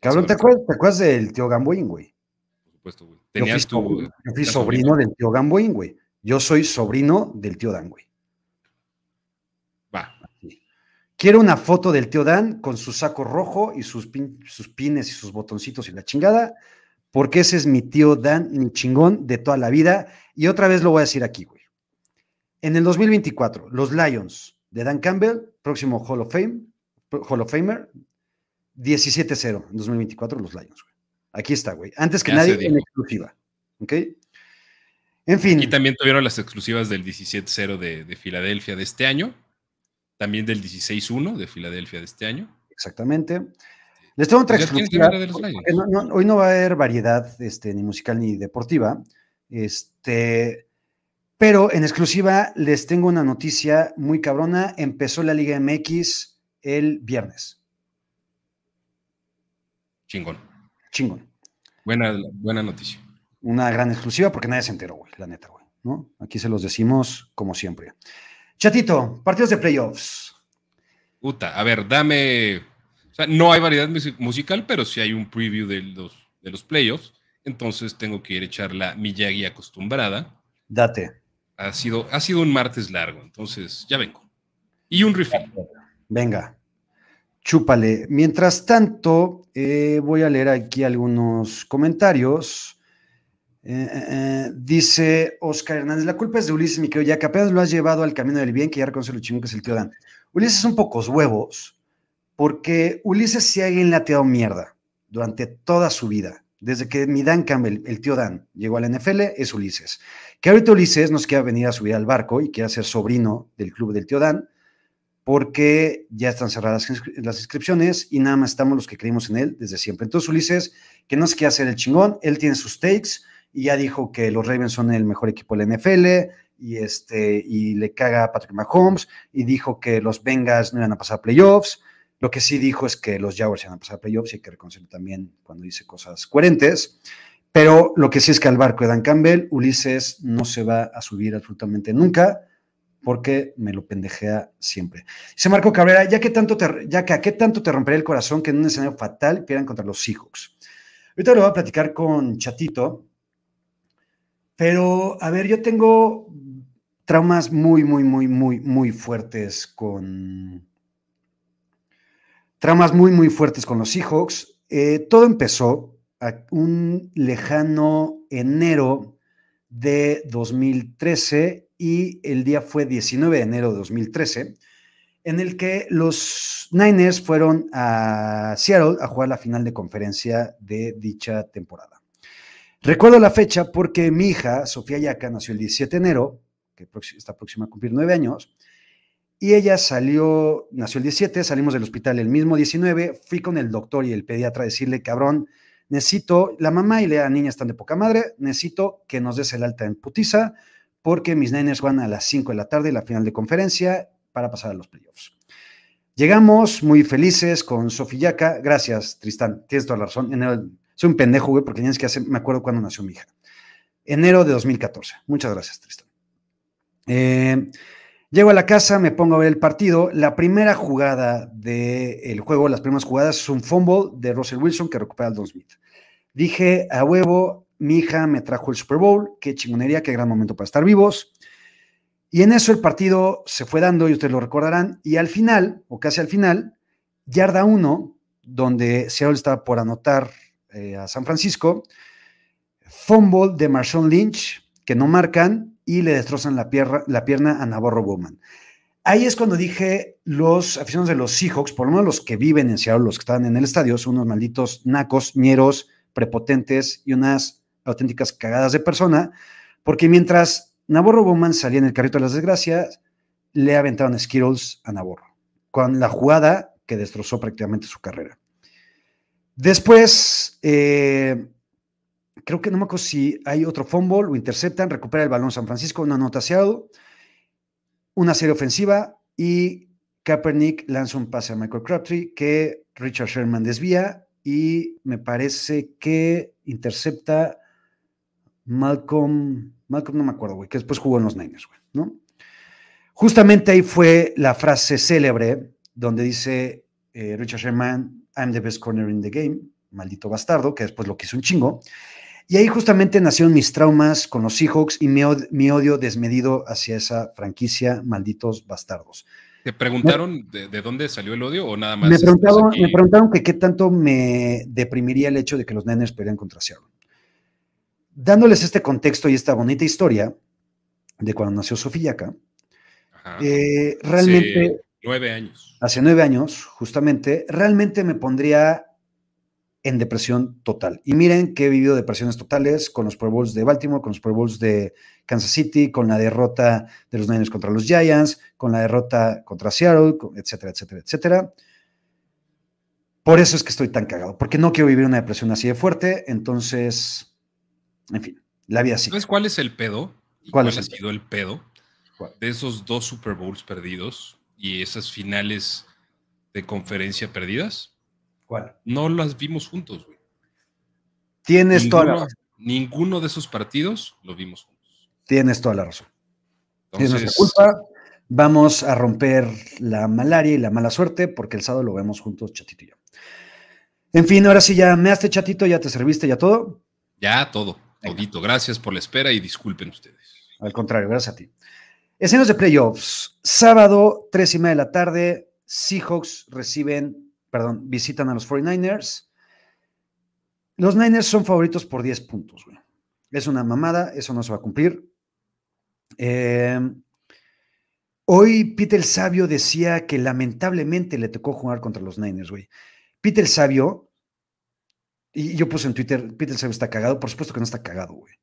Cabrón, ¿te acuerdas, del tío Gamboín, güey? Por supuesto, güey. Tenías yo fui, tu, yo fui sobrino del tío Gamboín, güey. Yo soy sobrino del tío Dan, güey. Quiero una foto del tío Dan con su saco rojo y sus, sus pines y sus botoncitos y la chingada, porque ese es mi tío Dan, mi chingón de toda la vida. Y otra vez lo voy a decir aquí, güey. En el 2024, los Lions de Dan Campbell, próximo Hall of Fame, Hall of Famer, 17-0 en 2024, los Lions, güey. Aquí está, güey. Antes que nadie en exclusiva. ¿Ok? En fin. Y también tuvieron las exclusivas del 17-0 de, de Filadelfia de este año también del 16-1 de Filadelfia de este año. Exactamente. Les tengo otra exclusiva. hoy no va a haber variedad este, ni musical ni deportiva. Este, pero en exclusiva les tengo una noticia muy cabrona. Empezó la Liga MX el viernes. Chingón. Chingón. Buena, buena noticia. Una gran exclusiva porque nadie se enteró, güey, la neta, güey. ¿no? Aquí se los decimos como siempre. Chatito, partidos de playoffs. Puta, a ver, dame. O sea, no hay variedad musical, pero sí hay un preview de los, de los playoffs. Entonces tengo que ir a echar la Miyagi acostumbrada. Date. Ha sido, ha sido un martes largo, entonces ya vengo. Y un refill. Venga, chúpale. Mientras tanto, eh, voy a leer aquí algunos comentarios. Eh, eh, dice Oscar Hernández, la culpa es de Ulises, mi querido, ya que apenas lo has llevado al camino del bien, que ya reconoce lo que es el tío Dan. Ulises son pocos huevos, porque Ulises se ha enlateado mierda durante toda su vida. Desde que mi Dan Campbell, el tío Dan, llegó a la NFL, es Ulises. Que ahorita Ulises nos quiera venir a subir al barco y quiera ser sobrino del club del tío Dan, porque ya están cerradas las inscripciones y nada más estamos los que creímos en él desde siempre. Entonces, Ulises, que no se quiera hacer el chingón, él tiene sus takes, y ya dijo que los Ravens son el mejor equipo de la NFL y, este, y le caga a Patrick Mahomes y dijo que los Bengals no iban a pasar playoffs. Lo que sí dijo es que los Jaguars iban a pasar playoffs y hay que reconocerlo también cuando dice cosas coherentes. Pero lo que sí es que al barco de Dan Campbell, Ulises no se va a subir absolutamente nunca porque me lo pendejea siempre. Dice Marco Cabrera, ya que, tanto ya que a qué tanto te rompería el corazón que en un escenario fatal pierdan contra los Seahawks. Ahorita lo voy a platicar con Chatito, pero, a ver, yo tengo traumas muy, muy, muy, muy, muy fuertes con... Traumas muy, muy fuertes con los Seahawks. Eh, todo empezó a un lejano enero de 2013 y el día fue 19 de enero de 2013, en el que los Niners fueron a Seattle a jugar la final de conferencia de dicha temporada. Recuerdo la fecha porque mi hija, Sofía Yaca, nació el 17 de enero, que está próxima a cumplir nueve años, y ella salió, nació el 17, salimos del hospital el mismo 19, fui con el doctor y el pediatra a decirle, cabrón, necesito, la mamá y la niña están de poca madre, necesito que nos des el alta en putiza, porque mis nenes van a las 5 de la tarde, la final de conferencia, para pasar a los playoffs. Llegamos muy felices con Sofía Yaca, gracias Tristán, tienes toda la razón, en el soy un pendejo, güey, porque tienes que hacer, me acuerdo cuando nació mi hija. Enero de 2014. Muchas gracias, Tristan. Eh, llego a la casa, me pongo a ver el partido. La primera jugada del juego, las primeras jugadas, es un fumble de Russell Wilson que recupera al Don Smith. Dije, a huevo, mi hija me trajo el Super Bowl, qué chingonería, qué gran momento para estar vivos. Y en eso el partido se fue dando, y ustedes lo recordarán, y al final, o casi al final, yarda uno, donde Seattle estaba por anotar eh, a San Francisco, fumble de Marshawn Lynch, que no marcan, y le destrozan la, pierna, la pierna a Navarro Bowman. Ahí es cuando dije, los aficionados de los Seahawks, por lo menos los que viven en Seattle, los que están en el estadio, son unos malditos nacos, ñeros, prepotentes y unas auténticas cagadas de persona, porque mientras Navarro Bowman salía en el carrito de las desgracias, le aventaron Skittles a Navarro, con la jugada que destrozó prácticamente su carrera. Después, eh, creo que no me acuerdo si hay otro fumble, lo interceptan, recupera el balón San Francisco, una nota una serie ofensiva y Kaepernick lanza un pase a Michael Crabtree que Richard Sherman desvía y me parece que intercepta Malcolm, Malcolm no me acuerdo, güey, que después jugó en los Niners, güey, ¿no? Justamente ahí fue la frase célebre donde dice eh, Richard Sherman, I'm the best corner in the game, maldito bastardo, que después lo quiso un chingo. Y ahí justamente nacieron mis traumas con los Seahawks y mi, odio desmedido hacia esa franquicia, malditos bastardos. ¿Te preguntaron de, dónde salió el odio o nada más? Me preguntaron, me preguntaron que qué tanto me deprimiría el hecho de que los Niners pelean contra Seattle. Dándoles este contexto y esta bonita historia de cuando nació Sofía acá, eh, realmente... Hace nueve años. Hace nueve años, justamente, realmente me pondría en depresión total. Y miren que he vivido depresiones totales con los Pro Bowls de Baltimore, con los Pro Bowls de Kansas City, con la derrota de los Niners contra los Giants, con la derrota contra Seattle, etcétera, etcétera, etcétera. Por eso es que estoy tan cagado, porque no quiero vivir una depresión así de fuerte, entonces, en fin, la vida así. ¿Sabes cuál es el pedo? ¿Cuál, ha sido el pedo de esos dos Super Bowls perdidos y esas finales de conferencia perdidas? ¿Cuál? No las vimos juntos, güey. Tienes toda la razón. Ninguno de esos partidos lo vimos juntos. Tienes toda la razón. Tienes nuestra culpa. Vamos a romper la malaria y la mala suerte porque el sábado lo vemos juntos, chatito y yo. En fin, ahora sí ya me haste chatito, ya te serviste, ya todo. Ya todo, todito. Gracias por la espera y disculpen ustedes. Al contrario, gracias a ti. Escenas de playoffs. Sábado, tres y media de la tarde, Seahawks reciben perdón, visitan a los 49ers. Los Niners son favoritos por 10 puntos, güey. Es una mamada, eso no se va a cumplir. Em, hoy Peter el Sabio decía que lamentablemente le tocó jugar contra los Niners, güey. Peter el Sabio, y yo puse en Twitter, Peter Sabio está cagado, por supuesto que no está cagado, güey.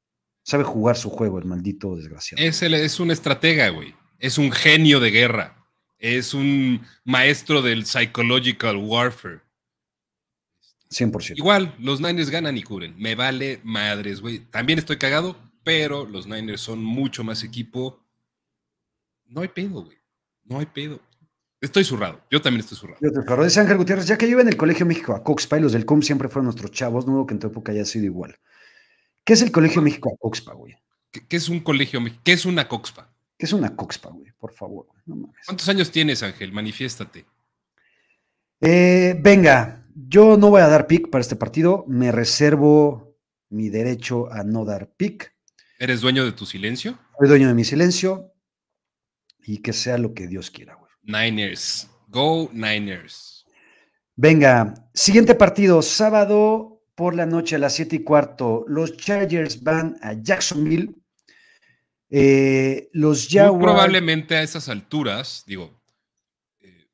Sabe jugar su juego, el maldito desgraciado. Es, es un estratega, güey. Es un genio de guerra es un maestro del psychological warfare. 100%. Igual, los Niners ganan y cubren. Me vale madres, güey. También estoy cagado, pero los Niners son mucho más equipo. No hay pedo, güey. No hay pedo. Estoy zurrado. Yo también estoy zurrado. Yo te Dice Ángel Gutiérrez, ya que yo iba en el Colegio México a Coxpa y los del CUM siempre fueron nuestros chavos, no dudo que en tu época haya sido igual. ¿Qué es el Colegio México a Coxpa, güey? ¿Qué, es un colegio México? ¿Qué es una Coxpa? ¿Qué es una Coxpa, güey? Por favor. ¿Cuántos años tienes, Ángel? Manifiéstate. Eh, venga, yo no voy a dar pick para este partido. Me reservo mi derecho a no dar pick. ¿Eres dueño de tu silencio? Soy dueño de mi silencio. Y que sea lo que Dios quiera, güey. Niners. Go Niners. Venga, siguiente partido, sábado por la noche a las 7 y cuarto. Los Chargers van a Jacksonville eh, los Jaguars. probablemente a esas alturas, digo, eh,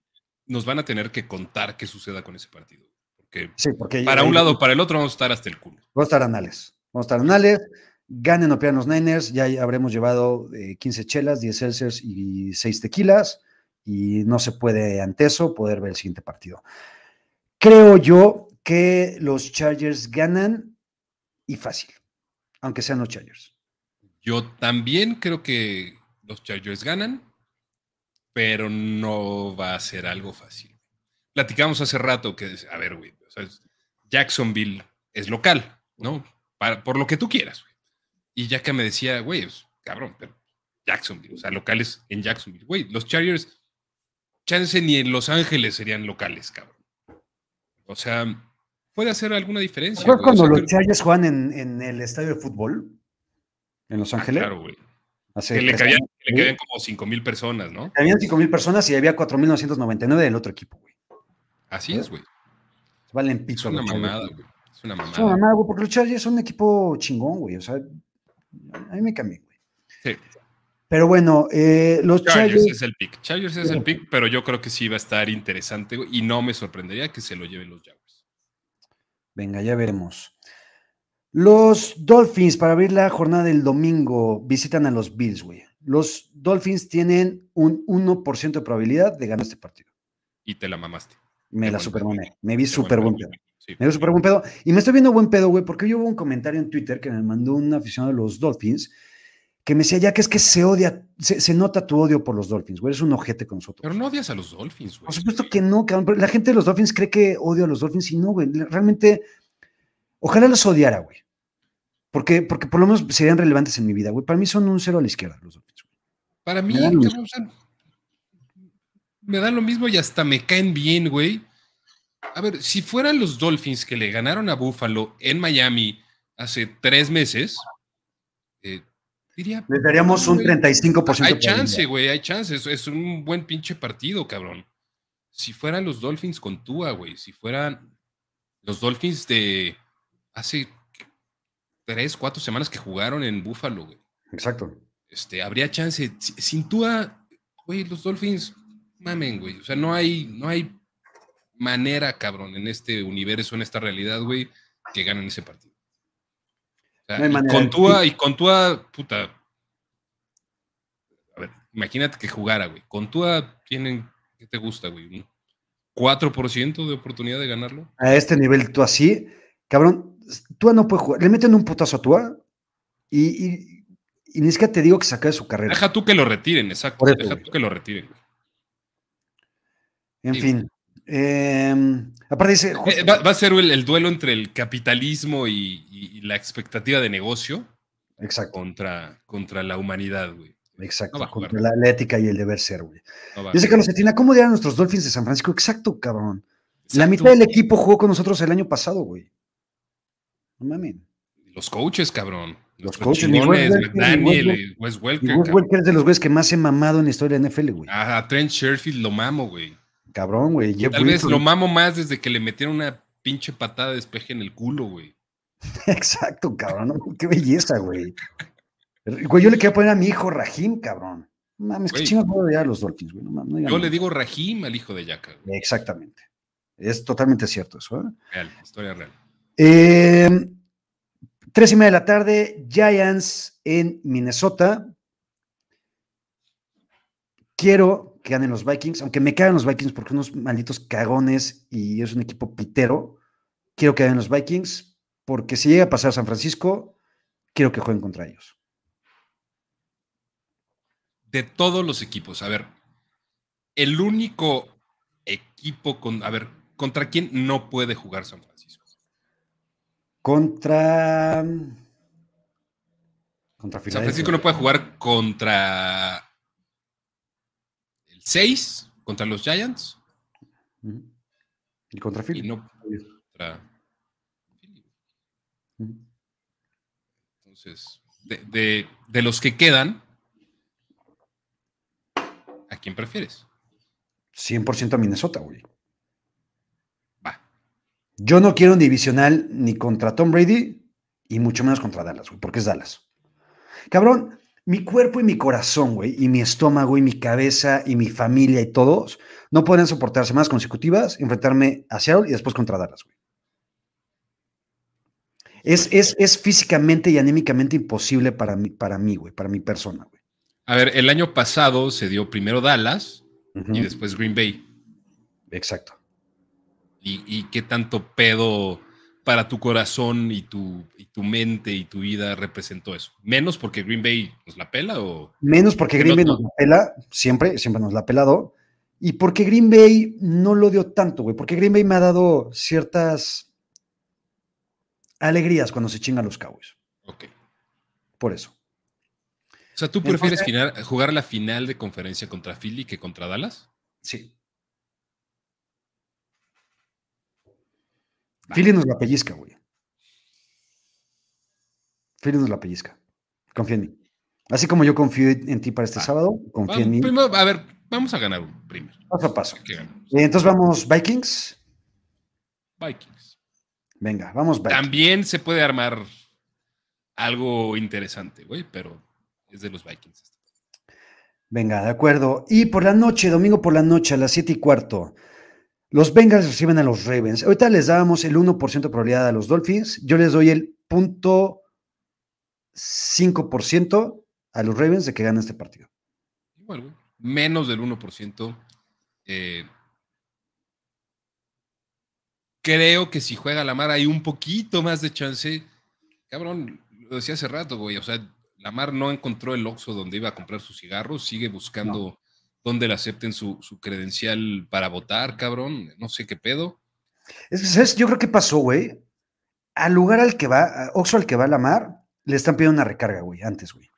nos van a tener que contar qué suceda con ese partido. Porque, sí, porque para un lado o para el otro vamos a estar hasta el culo. Vamos a estar anales. Vamos a estar anales. Ganen o pierdan los Niners. Ya habremos llevado 15 eh, chelas, 10 Celsius y 6 tequilas. Y no se puede ante eso poder ver el siguiente partido. Creo yo que los Chargers ganan y fácil, aunque sean los Chargers. Yo también creo que los Chargers ganan, pero no va a ser algo fácil. Platicamos hace rato que, a ver, güey, Jacksonville es local, ¿no? por lo que tú quieras. Y ya que me decía, güey, cabrón, pero Jacksonville, o sea, locales en Jacksonville. Güey, los Chargers, chance ni en Los Ángeles serían locales, cabrón. O sea, puede hacer alguna diferencia. cuando los Chargers juegan en, en, el estadio de fútbol? en Los ah, Ángeles. claro, güey. Que le cabían, que cabían como 5 mil personas, ¿no? Habían 5 mil personas y había 4.999 del otro equipo, güey. Así es, güey. Valen Es pito. una los Chargers, mamada, güey. Es una Es una mamada. mamada, güey, porque los Chargers son un equipo chingón, güey. O sea, a mí me cambian, güey. Sí. Pero bueno, eh, los Chargers Chargers. es el pick. Chargers es el pick, pero yo creo que sí va a estar interesante y no me sorprendería que se lo lleven los Jaguars. Venga, ya veremos. Los Dolphins, para abrir la jornada del domingo, visitan a los Bills, güey. Los Dolphins tienen un 1% de probabilidad de ganar este partido. Y te la mamaste. Me la supermamé. Me vi súper buen pedo. Sí. Me veo súper buen pedo. Y me estoy viendo buen pedo, güey, porque yo hubo un comentario en Twitter que me mandó un aficionado de los Dolphins que me decía, ya que es que se odia, se, se nota tu odio por los Dolphins, güey, eres un ojete con nosotros. Pero no odias a los Dolphins, güey. Por supuesto que no, cabrón, pero la gente de los Dolphins cree que odio a los Dolphins y no, güey, realmente, ojalá los odiara, güey. Porque, porque por lo menos serían relevantes en mi vida, güey. Para mí son un cero a la izquierda los Dolphins. güey. Para mí, Me dan cabrón, me dan lo mismo y hasta me caen bien, güey. A ver, si fueran los Dolphins que le ganaron a Buffalo en Miami hace tres meses, diría. Les daríamos un güey, 35% Hay chance, güey, hay chance. Es, es un buen pinche partido, cabrón. Si fueran los Dolphins con Tua, güey. Si fueran los Dolphins de hace tres, cuatro semanas que jugaron en Buffalo, güey. Exacto. Este, habría chance. Si- Sin Tua, güey, los Dolphins, mamen, güey. O sea, no hay, no hay manera, cabrón, en este universo, en esta realidad, güey, que ganen ese partido. No hay y con Tua, y con Tua, puta. A ver, imagínate que jugara, güey. Con Tua tienen, ¿qué te gusta, güey? ¿Un 4% de oportunidad de ganarlo? A este nivel, tú así, cabrón, Tua no puede jugar. Le meten un putazo a Tua y, y, y ni siquiera te digo que se acabe su carrera. Deja tú que lo retiren, exacto. Eso, Deja güey. tú que lo retiren, güey. En Sí. fin. Eh, aparte dice, justo- Eh, va, va a ser el, el duelo entre el capitalismo y, la expectativa de negocio exacto, contra, contra la humanidad, güey. exacto, no contra la, la ética y el deber ser, güey. No Dice Carlos Cetina, ¿cómo dirán nuestros Dolphins de San Francisco? Exacto, cabrón. La mitad del equipo jugó con nosotros el año pasado, güey. No mames. Los coaches, cabrón. Los Los coaches, chingones, Wes Welker, ni McDaniel, Wes Welker. Wes cabrón. Welker es de los güeyes que más he mamado en la historia de la NFL, güey. A, a Trent Sherfield lo mamo, güey. Cabrón, güey. Jeff Tal vez Wilson. lo mamo más desde que le metieron una pinche patada de despeje en el culo, güey. *laughs* Exacto, cabrón. Qué belleza, güey. Güey, yo le quería poner a mi hijo Rahim, cabrón. Mames, qué chingados voy a los Dolphins, güey. No no Yo le digo Rahim al hijo de Yaka, güey. Exactamente. Es totalmente cierto eso. ¿eh? Real, historia real. Eh, tres y media de la tarde, Giants en Minnesota. Quiero que ganen los Vikings, aunque me cagan los Vikings porque unos malditos cagones y es un equipo pitero. Quiero que ganen los Vikings porque si llega a pasar San Francisco, quiero que jueguen contra ellos. De todos los equipos, a ver, el único equipo con, a ver, ¿contra quién no puede jugar San Francisco? Contra. Contra San. Francisco no puede jugar contra 6, contra los Giants. Y contra y Philly. no contra Philly. Entonces, de, de- de los que quedan, ¿a quién prefieres? 100% a Minnesota, güey. Va. Yo no quiero un divisional ni contra Tom Brady y mucho menos contra Dallas, güey, porque es Dallas. Cabrón, mi cuerpo y mi corazón, güey, y mi estómago y mi cabeza y mi familia y todos no pueden soportar semanas consecutivas enfrentarme a Seattle y después contra Dallas, güey. Es, es, es físicamente y anímicamente imposible para mí, para mí, güey, para mi persona, güey. A ver, el año pasado se dio primero Dallas y después Green Bay. Exacto. ¿Y, y qué tanto pedo para tu corazón y tu, y tu mente y tu vida representó eso? ¿Menos porque Green Bay nos la pela o...? Menos porque Que Green no Bay nos la pela, siempre, siempre nos la ha pelado. Y porque Green Bay no lo dio tanto, güey. Porque Green Bay me ha dado ciertas alegrías cuando se chingan los Cowboys. Ok. Por eso. O sea, ¿tú prefieres jugar la final de conferencia contra Philly que contra Dallas? Sí. Philly nos la pellizca, güey. Philly nos la pellizca. Confía en mí. Así como yo confío en ti para este Ah, sábado, confío en mí. Primero, a ver, vamos a ganar un primero. Paso a paso. Eh, Entonces vamos Vikings. Vikings. Venga, vamos Vikings. También se puede armar algo interesante, güey, pero es de los Vikings. Venga, de acuerdo. Y por la noche, domingo por la noche, a las 7 y cuarto, los Bengals reciben a los Ravens. Ahorita les dábamos el 1% de probabilidad a los Dolphins. Yo les doy el 0.5% a los Ravens de que ganen este partido. Güey. Menos del 1%. eh, creo que si juega Lamar hay un poquito más de chance. Cabrón, lo decía hace rato, güey. O sea, Lamar no encontró el Oxxo donde iba a comprar sus cigarros. Sigue buscando dónde le acepten su, su credencial para votar, cabrón. No sé qué pedo. Es que, ¿sabes? Yo creo que pasó, güey. Al lugar al que va, a Oxxo al que va la mar, le están pidiendo una recarga, güey, antes, güey.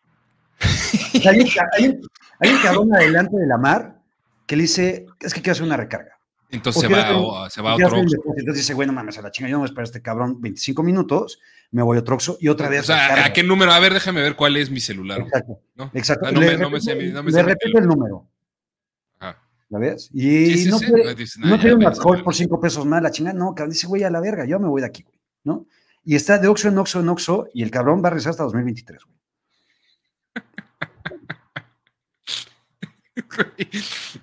O sea, hay, un, ca- hay un- hay un cabrón adelante de la mar que le dice, es que quiero hacer una recarga. Entonces se va, a- se va a otro Oxxo. Entonces dice, güey, no mames, a la chinga, yo no voy a esperar a este cabrón 25 minutos, me voy a otro Oxxo y otra vez. O sea, recarga. ¿a qué número? A ver, déjame ver cuál es mi celular. Exacto, ¿no? exacto. Ah, no le me- no me sé no me le sé repito teléfono. el número. ¿La ves? Y Sí, sí, no sí. quiere, no nah, quiere un alcohol por 5 pesos más, la chingada, no, cabrón, dice, güey, a la verga, yo me voy de aquí, güey, ¿no? Y está de Oxxo en Oxxo en Oxxo y el cabrón va a regresar hasta 2023, *laughs* güey.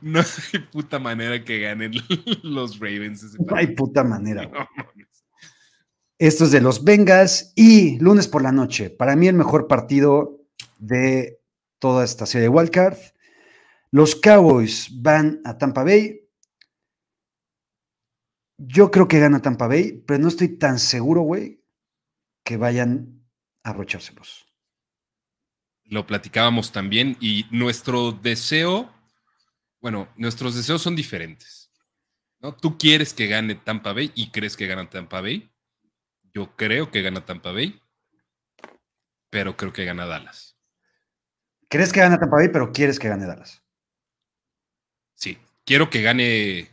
No hay puta manera que ganen *laughs* los Ravens. No hay puta manera, *laughs* güey. No. Esto es de los Bengals y lunes por la noche. Para mí el mejor partido de toda esta serie de Wildcard. Los Cowboys van a Tampa Bay. Yo creo que gana Tampa Bay, pero no estoy tan seguro, güey, que vayan a abrochárselos. Lo platicábamos también y nuestro deseo, bueno, nuestros deseos son diferentes. ¿no? Tú quieres que gane Tampa Bay y crees que gana Tampa Bay. Yo creo que gana Tampa Bay, pero creo que gana Dallas. ¿Crees que gana Tampa Bay, pero quieres que gane Dallas? Quiero que gane,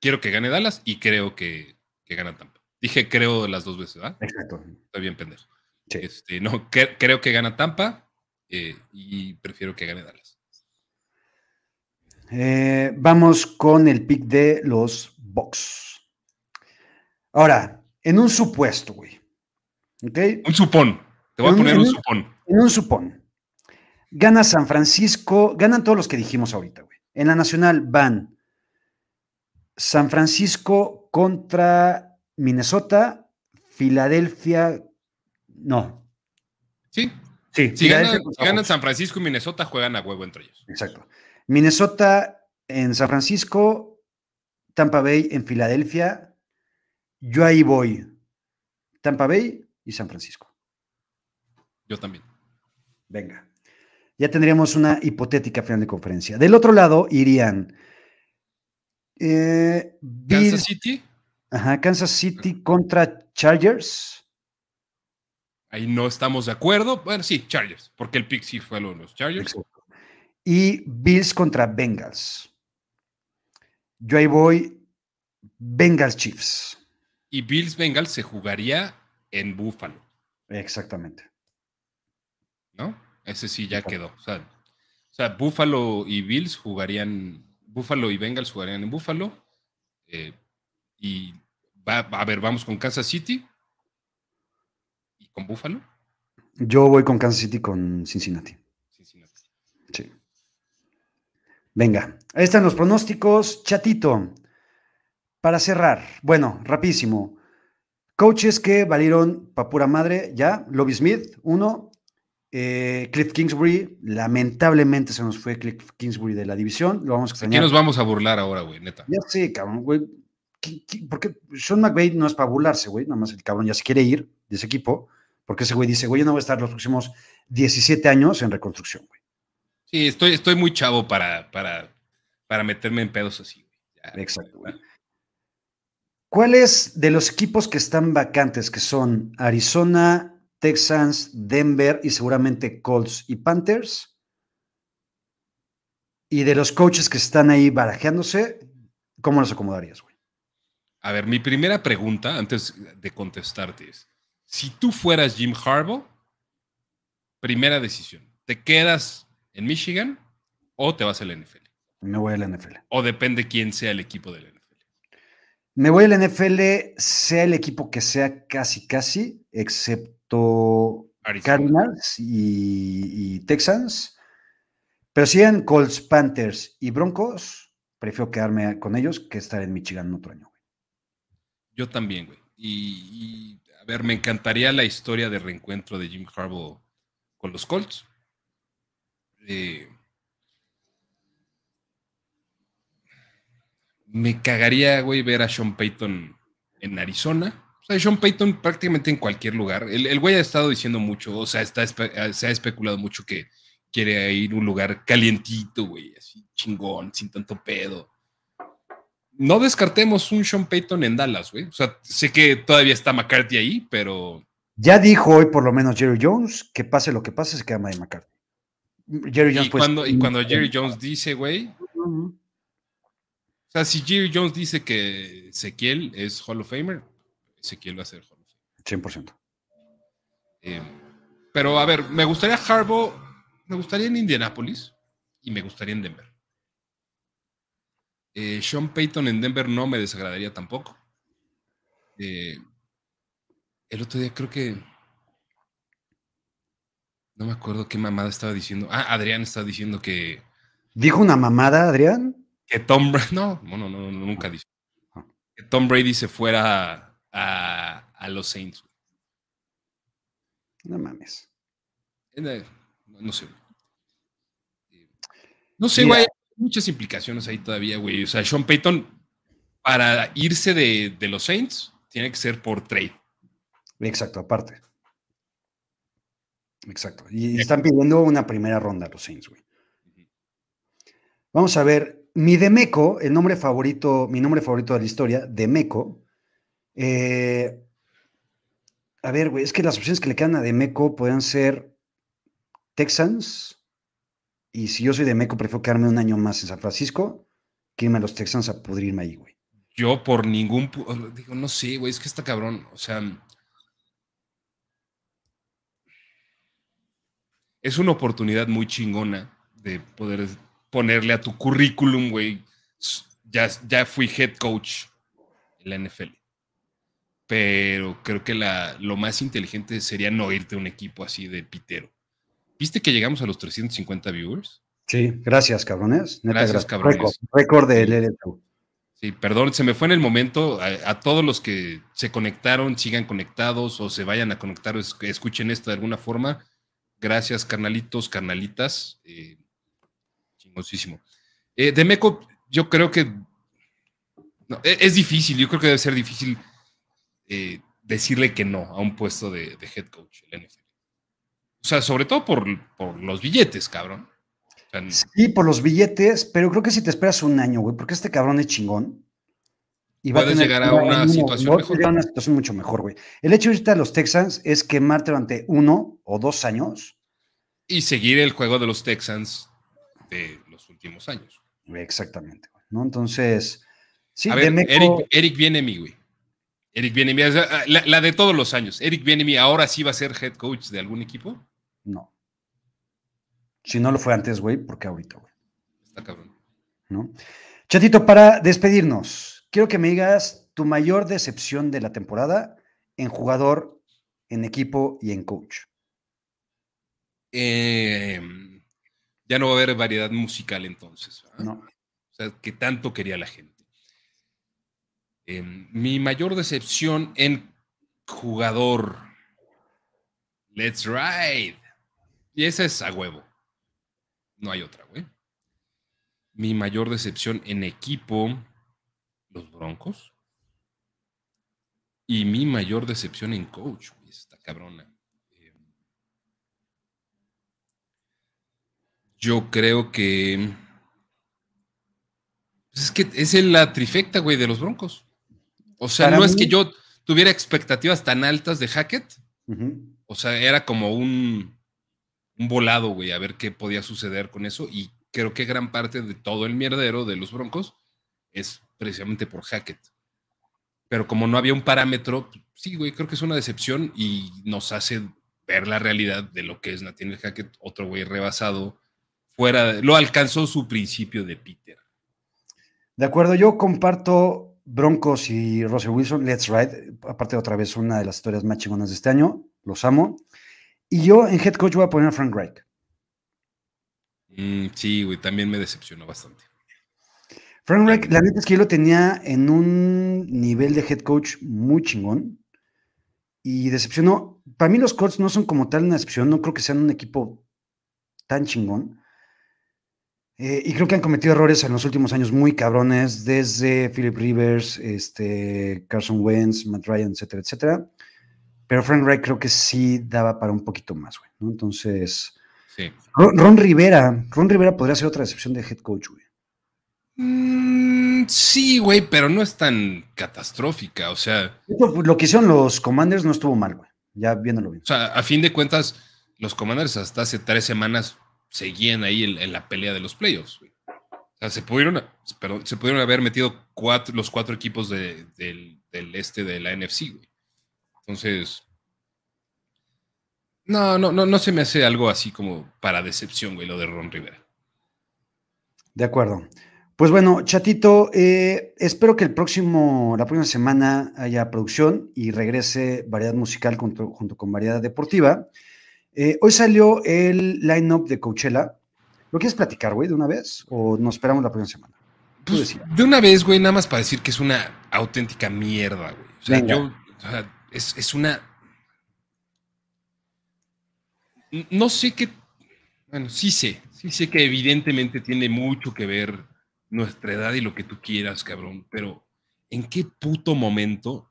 quiero que gane Dallas y creo que, que gana Tampa. Dije creo las dos veces, ¿verdad? Exacto. Estoy bien pendejo. Sí. Este, no, cre- creo que gana Tampa eh, y prefiero que gane Dallas. Eh, vamos con el pick de los Bucks. Ahora, en un supuesto, güey. ¿Ok? Un supón. Te voy a En poner un un- supón. En un supón. Gana San Francisco, ganan todos los que dijimos ahorita, güey. En la nacional van San Francisco contra Minnesota, Filadelfia. No. Sí. Sí, Si ganan. San Francisco y Minnesota, juegan a huevo entre ellos. Exacto. Minnesota en San Francisco, Tampa Bay en Filadelfia. Yo ahí voy. Tampa Bay y San Francisco. Yo también. Venga. Ya tendríamos una hipotética final de conferencia. Del otro lado irían eh, Kansas City, ajá, Kansas City contra Chargers. ahí no estamos de acuerdo. Bueno, sí, Chargers, porque el pick sí fue lo de los Chargers. Exacto. Y Bills contra Bengals. Yo ahí voy Bengals Chiefs. Y Bills Bengals se jugaría en Buffalo, Exactamente. ¿no? Ese sí ya quedó. O sea, o sea, Buffalo y Bills jugarían, Buffalo y Bengals jugarían en Buffalo. eh, y va, a ver, vamos con Kansas City y con Buffalo. Yo voy con Kansas City con Cincinnati. Cincinnati. Sí. Venga, ahí están los pronósticos. Chatito, para cerrar, bueno, rapidísimo. Coaches que valieron pa' pura madre, ya. Lobby Smith, uno. Eh, Cliff Kingsbury, lamentablemente se nos fue Cliff Kingsbury de la división. Lo vamos a ¿De qué extrañar. nos vamos a burlar ahora, güey? Neta. Ya sé, cabrón, güey. ¿Qué- qué- Porque Sean McVay no es para burlarse, güey. Nada más el cabrón ya se quiere ir de ese equipo. Porque ese güey dice, güey, yo no voy a estar los próximos 17 años en reconstrucción, güey. Sí, estoy, estoy muy chavo para, para, para meterme en pedos así. güey. Ya, Exacto, güey. ¿Cuáles de los equipos que están vacantes, que son Arizona, Texans, Denver y seguramente Colts y Panthers? Y de los coaches que están ahí barajeándose, ¿cómo los acomodarías, güey? A ver, mi primera pregunta antes de contestarte es, si tú fueras Jim Harbaugh, primera decisión, ¿te quedas en Michigan o te vas a la NFL? Me voy a la NFL. O depende quién sea el equipo de la NFL. Me voy a la NFL, sea el equipo que sea casi, casi, excepto Cardinals y, y, Texans. Pero si eran Colts, Panthers y Broncos, prefiero quedarme con ellos que estar en Michigan otro año. Yo también, güey. Y, a ver, me encantaría la historia de reencuentro de Jim Harbaugh con los Colts. Eh, me cagaría, güey, ver a Sean Payton en Arizona. O sea, Sean Payton prácticamente en cualquier lugar. El, güey ha estado diciendo mucho, o sea, está, se ha especulado mucho que quiere ir a un lugar calientito, güey, así chingón, sin tanto pedo. No descartemos un Sean Payton en Dallas, güey. O sea, sé que todavía está McCarthy ahí, pero. Ya dijo hoy por lo menos Jerry Jones que pase lo que pase, se queda de McCarthy. Jerry Jones, y, pues, cuando, y cuando Jerry Jones dice, güey, o sea, si Jerry Jones dice que Ezequiel es Hall of Famer, Ezequiel va a ser Hall of Famer. 100%. Eh, pero a ver, me gustaría Harbaugh, me gustaría en Indianapolis y me gustaría en Denver. Eh, Sean Payton en Denver no me desagradaría tampoco. Eh, el otro día creo que. No me acuerdo qué mamada estaba diciendo. Ah, Adrián estaba diciendo que. ¿Dijo una mamada, Adrián? que Tom Brady, no, no, no, nunca dice. Que Tom Brady se fuera a, los Saints. No mames. No sé. No sé, güey. Hay muchas implicaciones ahí todavía, güey. O sea, Sean Payton, para irse de, los Saints, tiene que ser por trade. Exacto, aparte. Exacto. Y están pidiendo una primera ronda a los Saints, güey. Vamos a ver, mi Demeco, el nombre favorito, mi nombre favorito de la historia, Demeco. Eh, a ver, güey, es que las opciones que le quedan a Demeco pueden ser Texans. Y si yo soy Demeco, prefiero quedarme un año más en San Francisco que irme a los Texans a pudrirme ahí, güey. Yo por ningún. Digo, no sé, güey, es que está cabrón. O sea. Es una oportunidad muy chingona de poder ponerle a tu currículum, güey, ya, ya fui head coach en la NFL. Pero creo que la, lo más inteligente sería no irte a un equipo así de pitero. ¿Viste que llegamos a los 350 viewers? Sí, gracias, cabrones. gracias, cabrones. Récord de Sí, perdón, se me fue en el momento. A, todos los que se conectaron, sigan conectados o se vayan a conectar o escuchen esto de alguna forma. Gracias, carnalitos, carnalitas. Eh, eh, de Meco, yo creo que e, es, difícil, yo creo que debe ser difícil eh, decirle que no a un puesto de, head coach en NFL. O sea, sobre todo por, los billetes, cabrón. sí, por los billetes, pero creo que si te esperas un año, güey, porque este cabrón es chingón. Y va a llegar a una, situación mejor. una situación mucho mejor, güey. El hecho de ahorita a los Texans es quemarte durante uno o dos años. Y seguir el juego de los Texans de los últimos años. Exactamente, ¿no? Entonces, sí, a ver, Eric, Eric viene mi, güey. Eric viene la, la, de todos los años. Eric viene mi, ahora sí va a ser head coach de algún equipo. No. Si no lo fue antes, güey, ¿por qué ahorita, güey? Está cabrón. ¿No? Chatito, para despedirnos, quiero que me digas tu mayor decepción de la temporada en jugador, en equipo y en coach. Eh, ya no va a haber variedad musical entonces. No. O sea, que tanto quería la gente. Em, mi mayor decepción en jugador. Let's ride. Y esa es a huevo. No hay otra, güey. Mi mayor decepción en equipo, los Broncos. Y mi mayor decepción en coach, güey, esta cabrona. Yo creo que. Pues es que es la trifecta, güey, de los Broncos. O sea, no es que yo tuviera expectativas tan altas de Hackett. O sea, era como un, un volado, güey, a ver qué podía suceder con eso. Y creo que gran parte de todo el mierdero de los Broncos es precisamente por Hackett. Pero como no había un parámetro, sí, güey, creo que es una decepción y nos hace ver la realidad de lo que es Nathaniel Hackett, otro güey rebasado, fuera, lo alcanzó su principio de Peter. De acuerdo, yo comparto Broncos y Russell Wilson, Let's Ride, aparte otra vez una de las historias más chingonas de este año, los amo. Y yo en head coach voy a poner a Frank Reich. Mm, sí, güey, también me decepcionó bastante. Frank Reich, la neta es que yo lo tenía en un nivel de head coach muy chingón y decepcionó. Para mí los Colts no son como tal una decepción, no creo que sean un equipo tan chingón. Eh, y creo que han cometido errores en los últimos años muy cabrones, desde Philip Rivers, este, Carson Wentz, Matt Ryan, etcétera, etcétera. Pero Frank Reich creo que sí daba para un poquito más, güey. ¿no? Entonces, Sí. Ron, Ron Rivera, Ron Rivera podría ser otra decepción de head coach, güey. Mm, sí, güey, pero no es tan catastrófica. O sea, Esto, Lo que hicieron los Commanders no estuvo mal, güey. Ya viéndolo bien. o sea, a fin de cuentas, los Commanders hasta hace tres semanas seguían ahí en, la pelea de los playoffs. O sea, se pudieron, perdón, se pudieron haber metido los cuatro equipos de- del, del este de la NFC, güey. Entonces, no, no, no, no se me hace algo así como para decepción, güey, lo de Ron Rivera. De acuerdo. Pues bueno, chatito, eh, espero que el próximo, la próxima semana haya producción y regrese variedad musical junto, junto con variedad deportiva. Eh, hoy salió el line-up de Coachella. ¿Lo quieres platicar, güey, de una vez? ¿O nos esperamos la próxima semana? Pues, de una vez, güey, nada más para decir que es una auténtica mierda, güey. O sea, Venga. yo, o sea, es, es una. No sé qué. Bueno, sí sé. Sí sé que evidentemente tiene mucho que ver nuestra edad y lo que tú quieras, cabrón. Pero, ¿en qué puto momento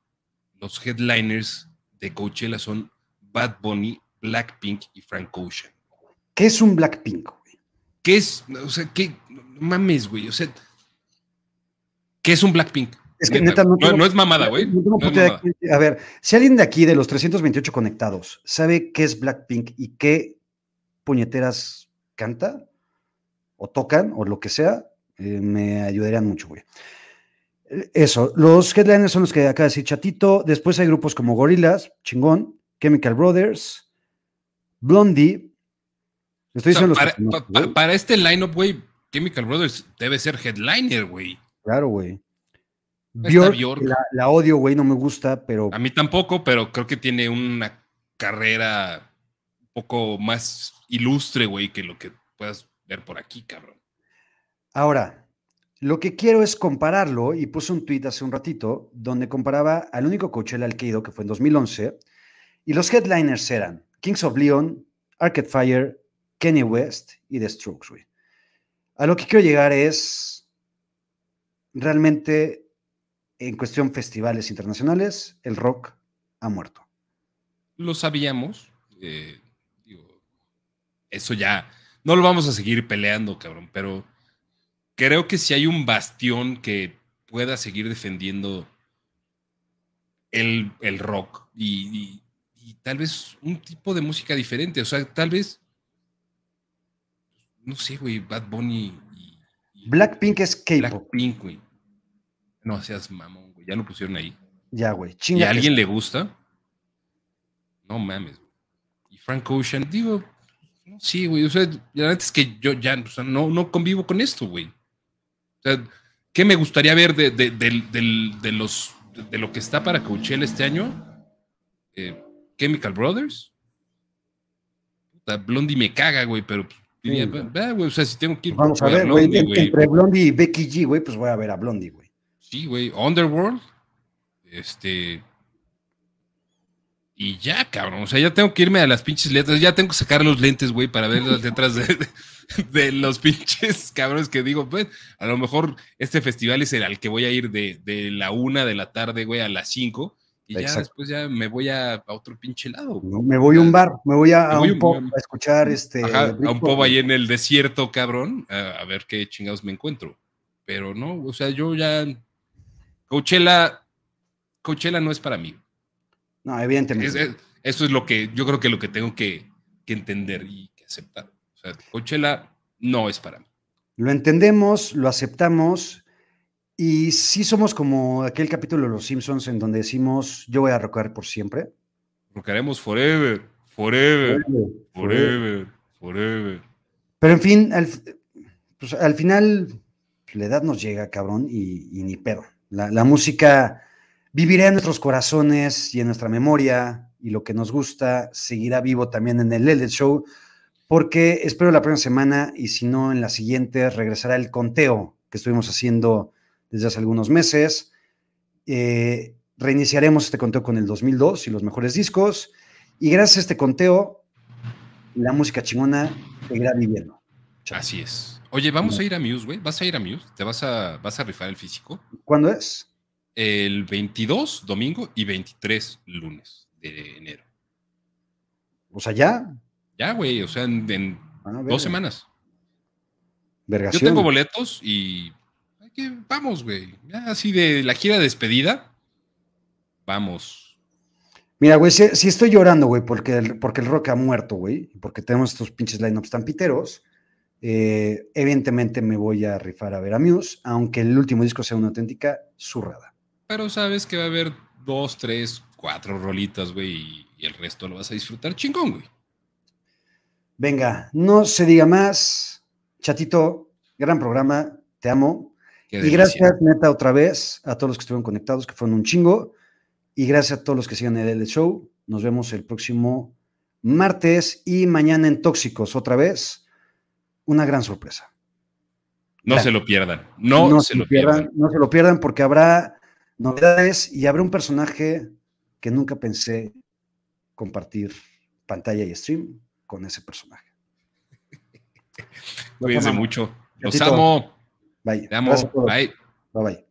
los headliners de Coachella son Bad Bunny, Blackpink y Frank Ocean? ¿Qué es un Blackpink, güey? ¿Qué es? O sea, ¿qué? No mames, güey. O sea, ¿qué es un Blackpink? Es que neta no no, tengo- no es mamada, güey. No A ver, si alguien de aquí, de los 328 conectados, sabe qué es Blackpink y qué puñeteras canta o tocan o lo que sea, eh, me ayudarían mucho, güey. Eso, los headliners son los que acaba de decir Chatito. Después hay grupos como Gorillaz, chingón, Chemical Brothers, Blondie. Estoy O sea, los para, pa- pa- güey. para este lineup, güey, Chemical Brothers debe ser headliner, güey. Claro, güey. Björk. La, la odio, güey, no me gusta, pero A mí tampoco, pero creo que tiene una carrera un poco más ilustre, güey, que lo que puedas ver por aquí, cabrón. Ahora, lo que quiero es compararlo, y puse un tweet hace un ratito, donde comparaba al único Coachella al que he ido, que fue en 2011, y los headliners eran Kings of Leon, Arcade Fire, Kanye West y The Strokes. A lo que quiero llegar es, realmente, en cuestión festivales internacionales, el rock ha muerto. Lo sabíamos. eh, digo, eso ya no lo vamos a seguir peleando, cabrón, pero creo que si hay un bastión que pueda seguir defendiendo el, el rock y- y tal vez un tipo de música diferente, o sea, tal vez, no sé, güey, Bad Bunny y, y Blackpink es K-pop. Blackpink, güey. No seas mamón, güey, ya lo pusieron ahí. Ya, güey. ¿Y Chinga. a que- alguien le gusta? No mames. güey. Y Frank Ocean, digo, sí, güey. O sea, la neta es que yo ya o sea, no, no convivo con esto, güey. O sea, ¿qué me gustaría ver de, de- de los, de lo que está para Coachella este año? Eh, Chemical Brothers. Puta, Blondie me caga, güey, pero pues, diría, Sí, güey. "Va, güey, o sea, si tengo que ir, Vamos a ver, güey. Blondie, en- güey". Entre Blondie y Becky G, güey, pues voy a ver a Blondie, güey. Sí, güey. Underworld. Este. Y ya, cabrón. O sea, ya tengo que irme a las pinches letras. Ya tengo que sacar los lentes, güey, para ver las letras de, de- de los pinches cabrones que digo. Pues, a lo mejor este festival es el al que voy a ir de, de la una de la tarde, güey, a las cinco. Y ya después ya me voy a, a otro pinche lado. No, me voy a un bar, me voy a, Me a voy un pub a escuchar este. Ajá, a un pub ahí en el desierto, cabrón, a, a ver qué chingados me encuentro. Pero no, o sea, yo ya. Coachella. Coachella no es para mí. No, evidentemente. Es- es- eso es lo que yo creo que lo que tengo que, que entender y que aceptar. O sea, Coachella no es para mí. Lo entendemos, lo aceptamos. Y sí somos como aquel capítulo de Los Simpsons en donde decimos, yo voy a rockear por siempre. Rockaremos forever, Forever. Forever. Forever. Pero en fin, al, pues, al final la edad nos llega, cabrón, y, ni pedo. La, la, música vivirá en nuestros corazones y en nuestra memoria, y lo que nos gusta seguirá vivo también en el Elder Show, porque espero la próxima semana, y si no, en la siguiente regresará el conteo que estuvimos haciendo desde hace algunos meses. Eh, reiniciaremos este conteo con el 2002 y los mejores discos, y gracias a este conteo, la música chingona seguirá viviendo. Así es. Oye, vamos a ir a Muse, güey. ¿Vas a ir a Muse? ¿Te vas a, vas a rifar el físico? ¿Cuándo es? El 22, domingo, y 23, lunes de enero. O sea, ya. Ya, güey. O sea, en, ah, dos semanas. Vergación. Yo tengo boletos y. Vamos, güey. así de la gira de despedida. Vamos. Mira, güey, si, estoy llorando, güey, porque el, porque el rock ha muerto, güey, porque tenemos estos pinches lineups tan piteros eh, evidentemente me voy a rifar a ver a Muse, aunque el último disco sea una auténtica zurrada. Pero sabes que va a haber dos, tres, cuatro rolitas, güey, y, el resto lo vas a disfrutar chingón, güey. Venga, no se diga más. Chatito, gran programa, te amo. Y gracias, neta, otra vez a todos los que estuvieron conectados, que fueron un chingo. Y gracias a todos los que sigan el show. Nos vemos el próximo martes y mañana en Tóxicos otra vez una gran sorpresa. No se lo pierdan. No, se, lo pierdan, No se lo pierdan porque habrá novedades y habrá un personaje que nunca pensé compartir pantalla y stream con ese personaje. *laughs* Cuídense mucho. Los amo. Bye. Te amo. Bye. Bye bye.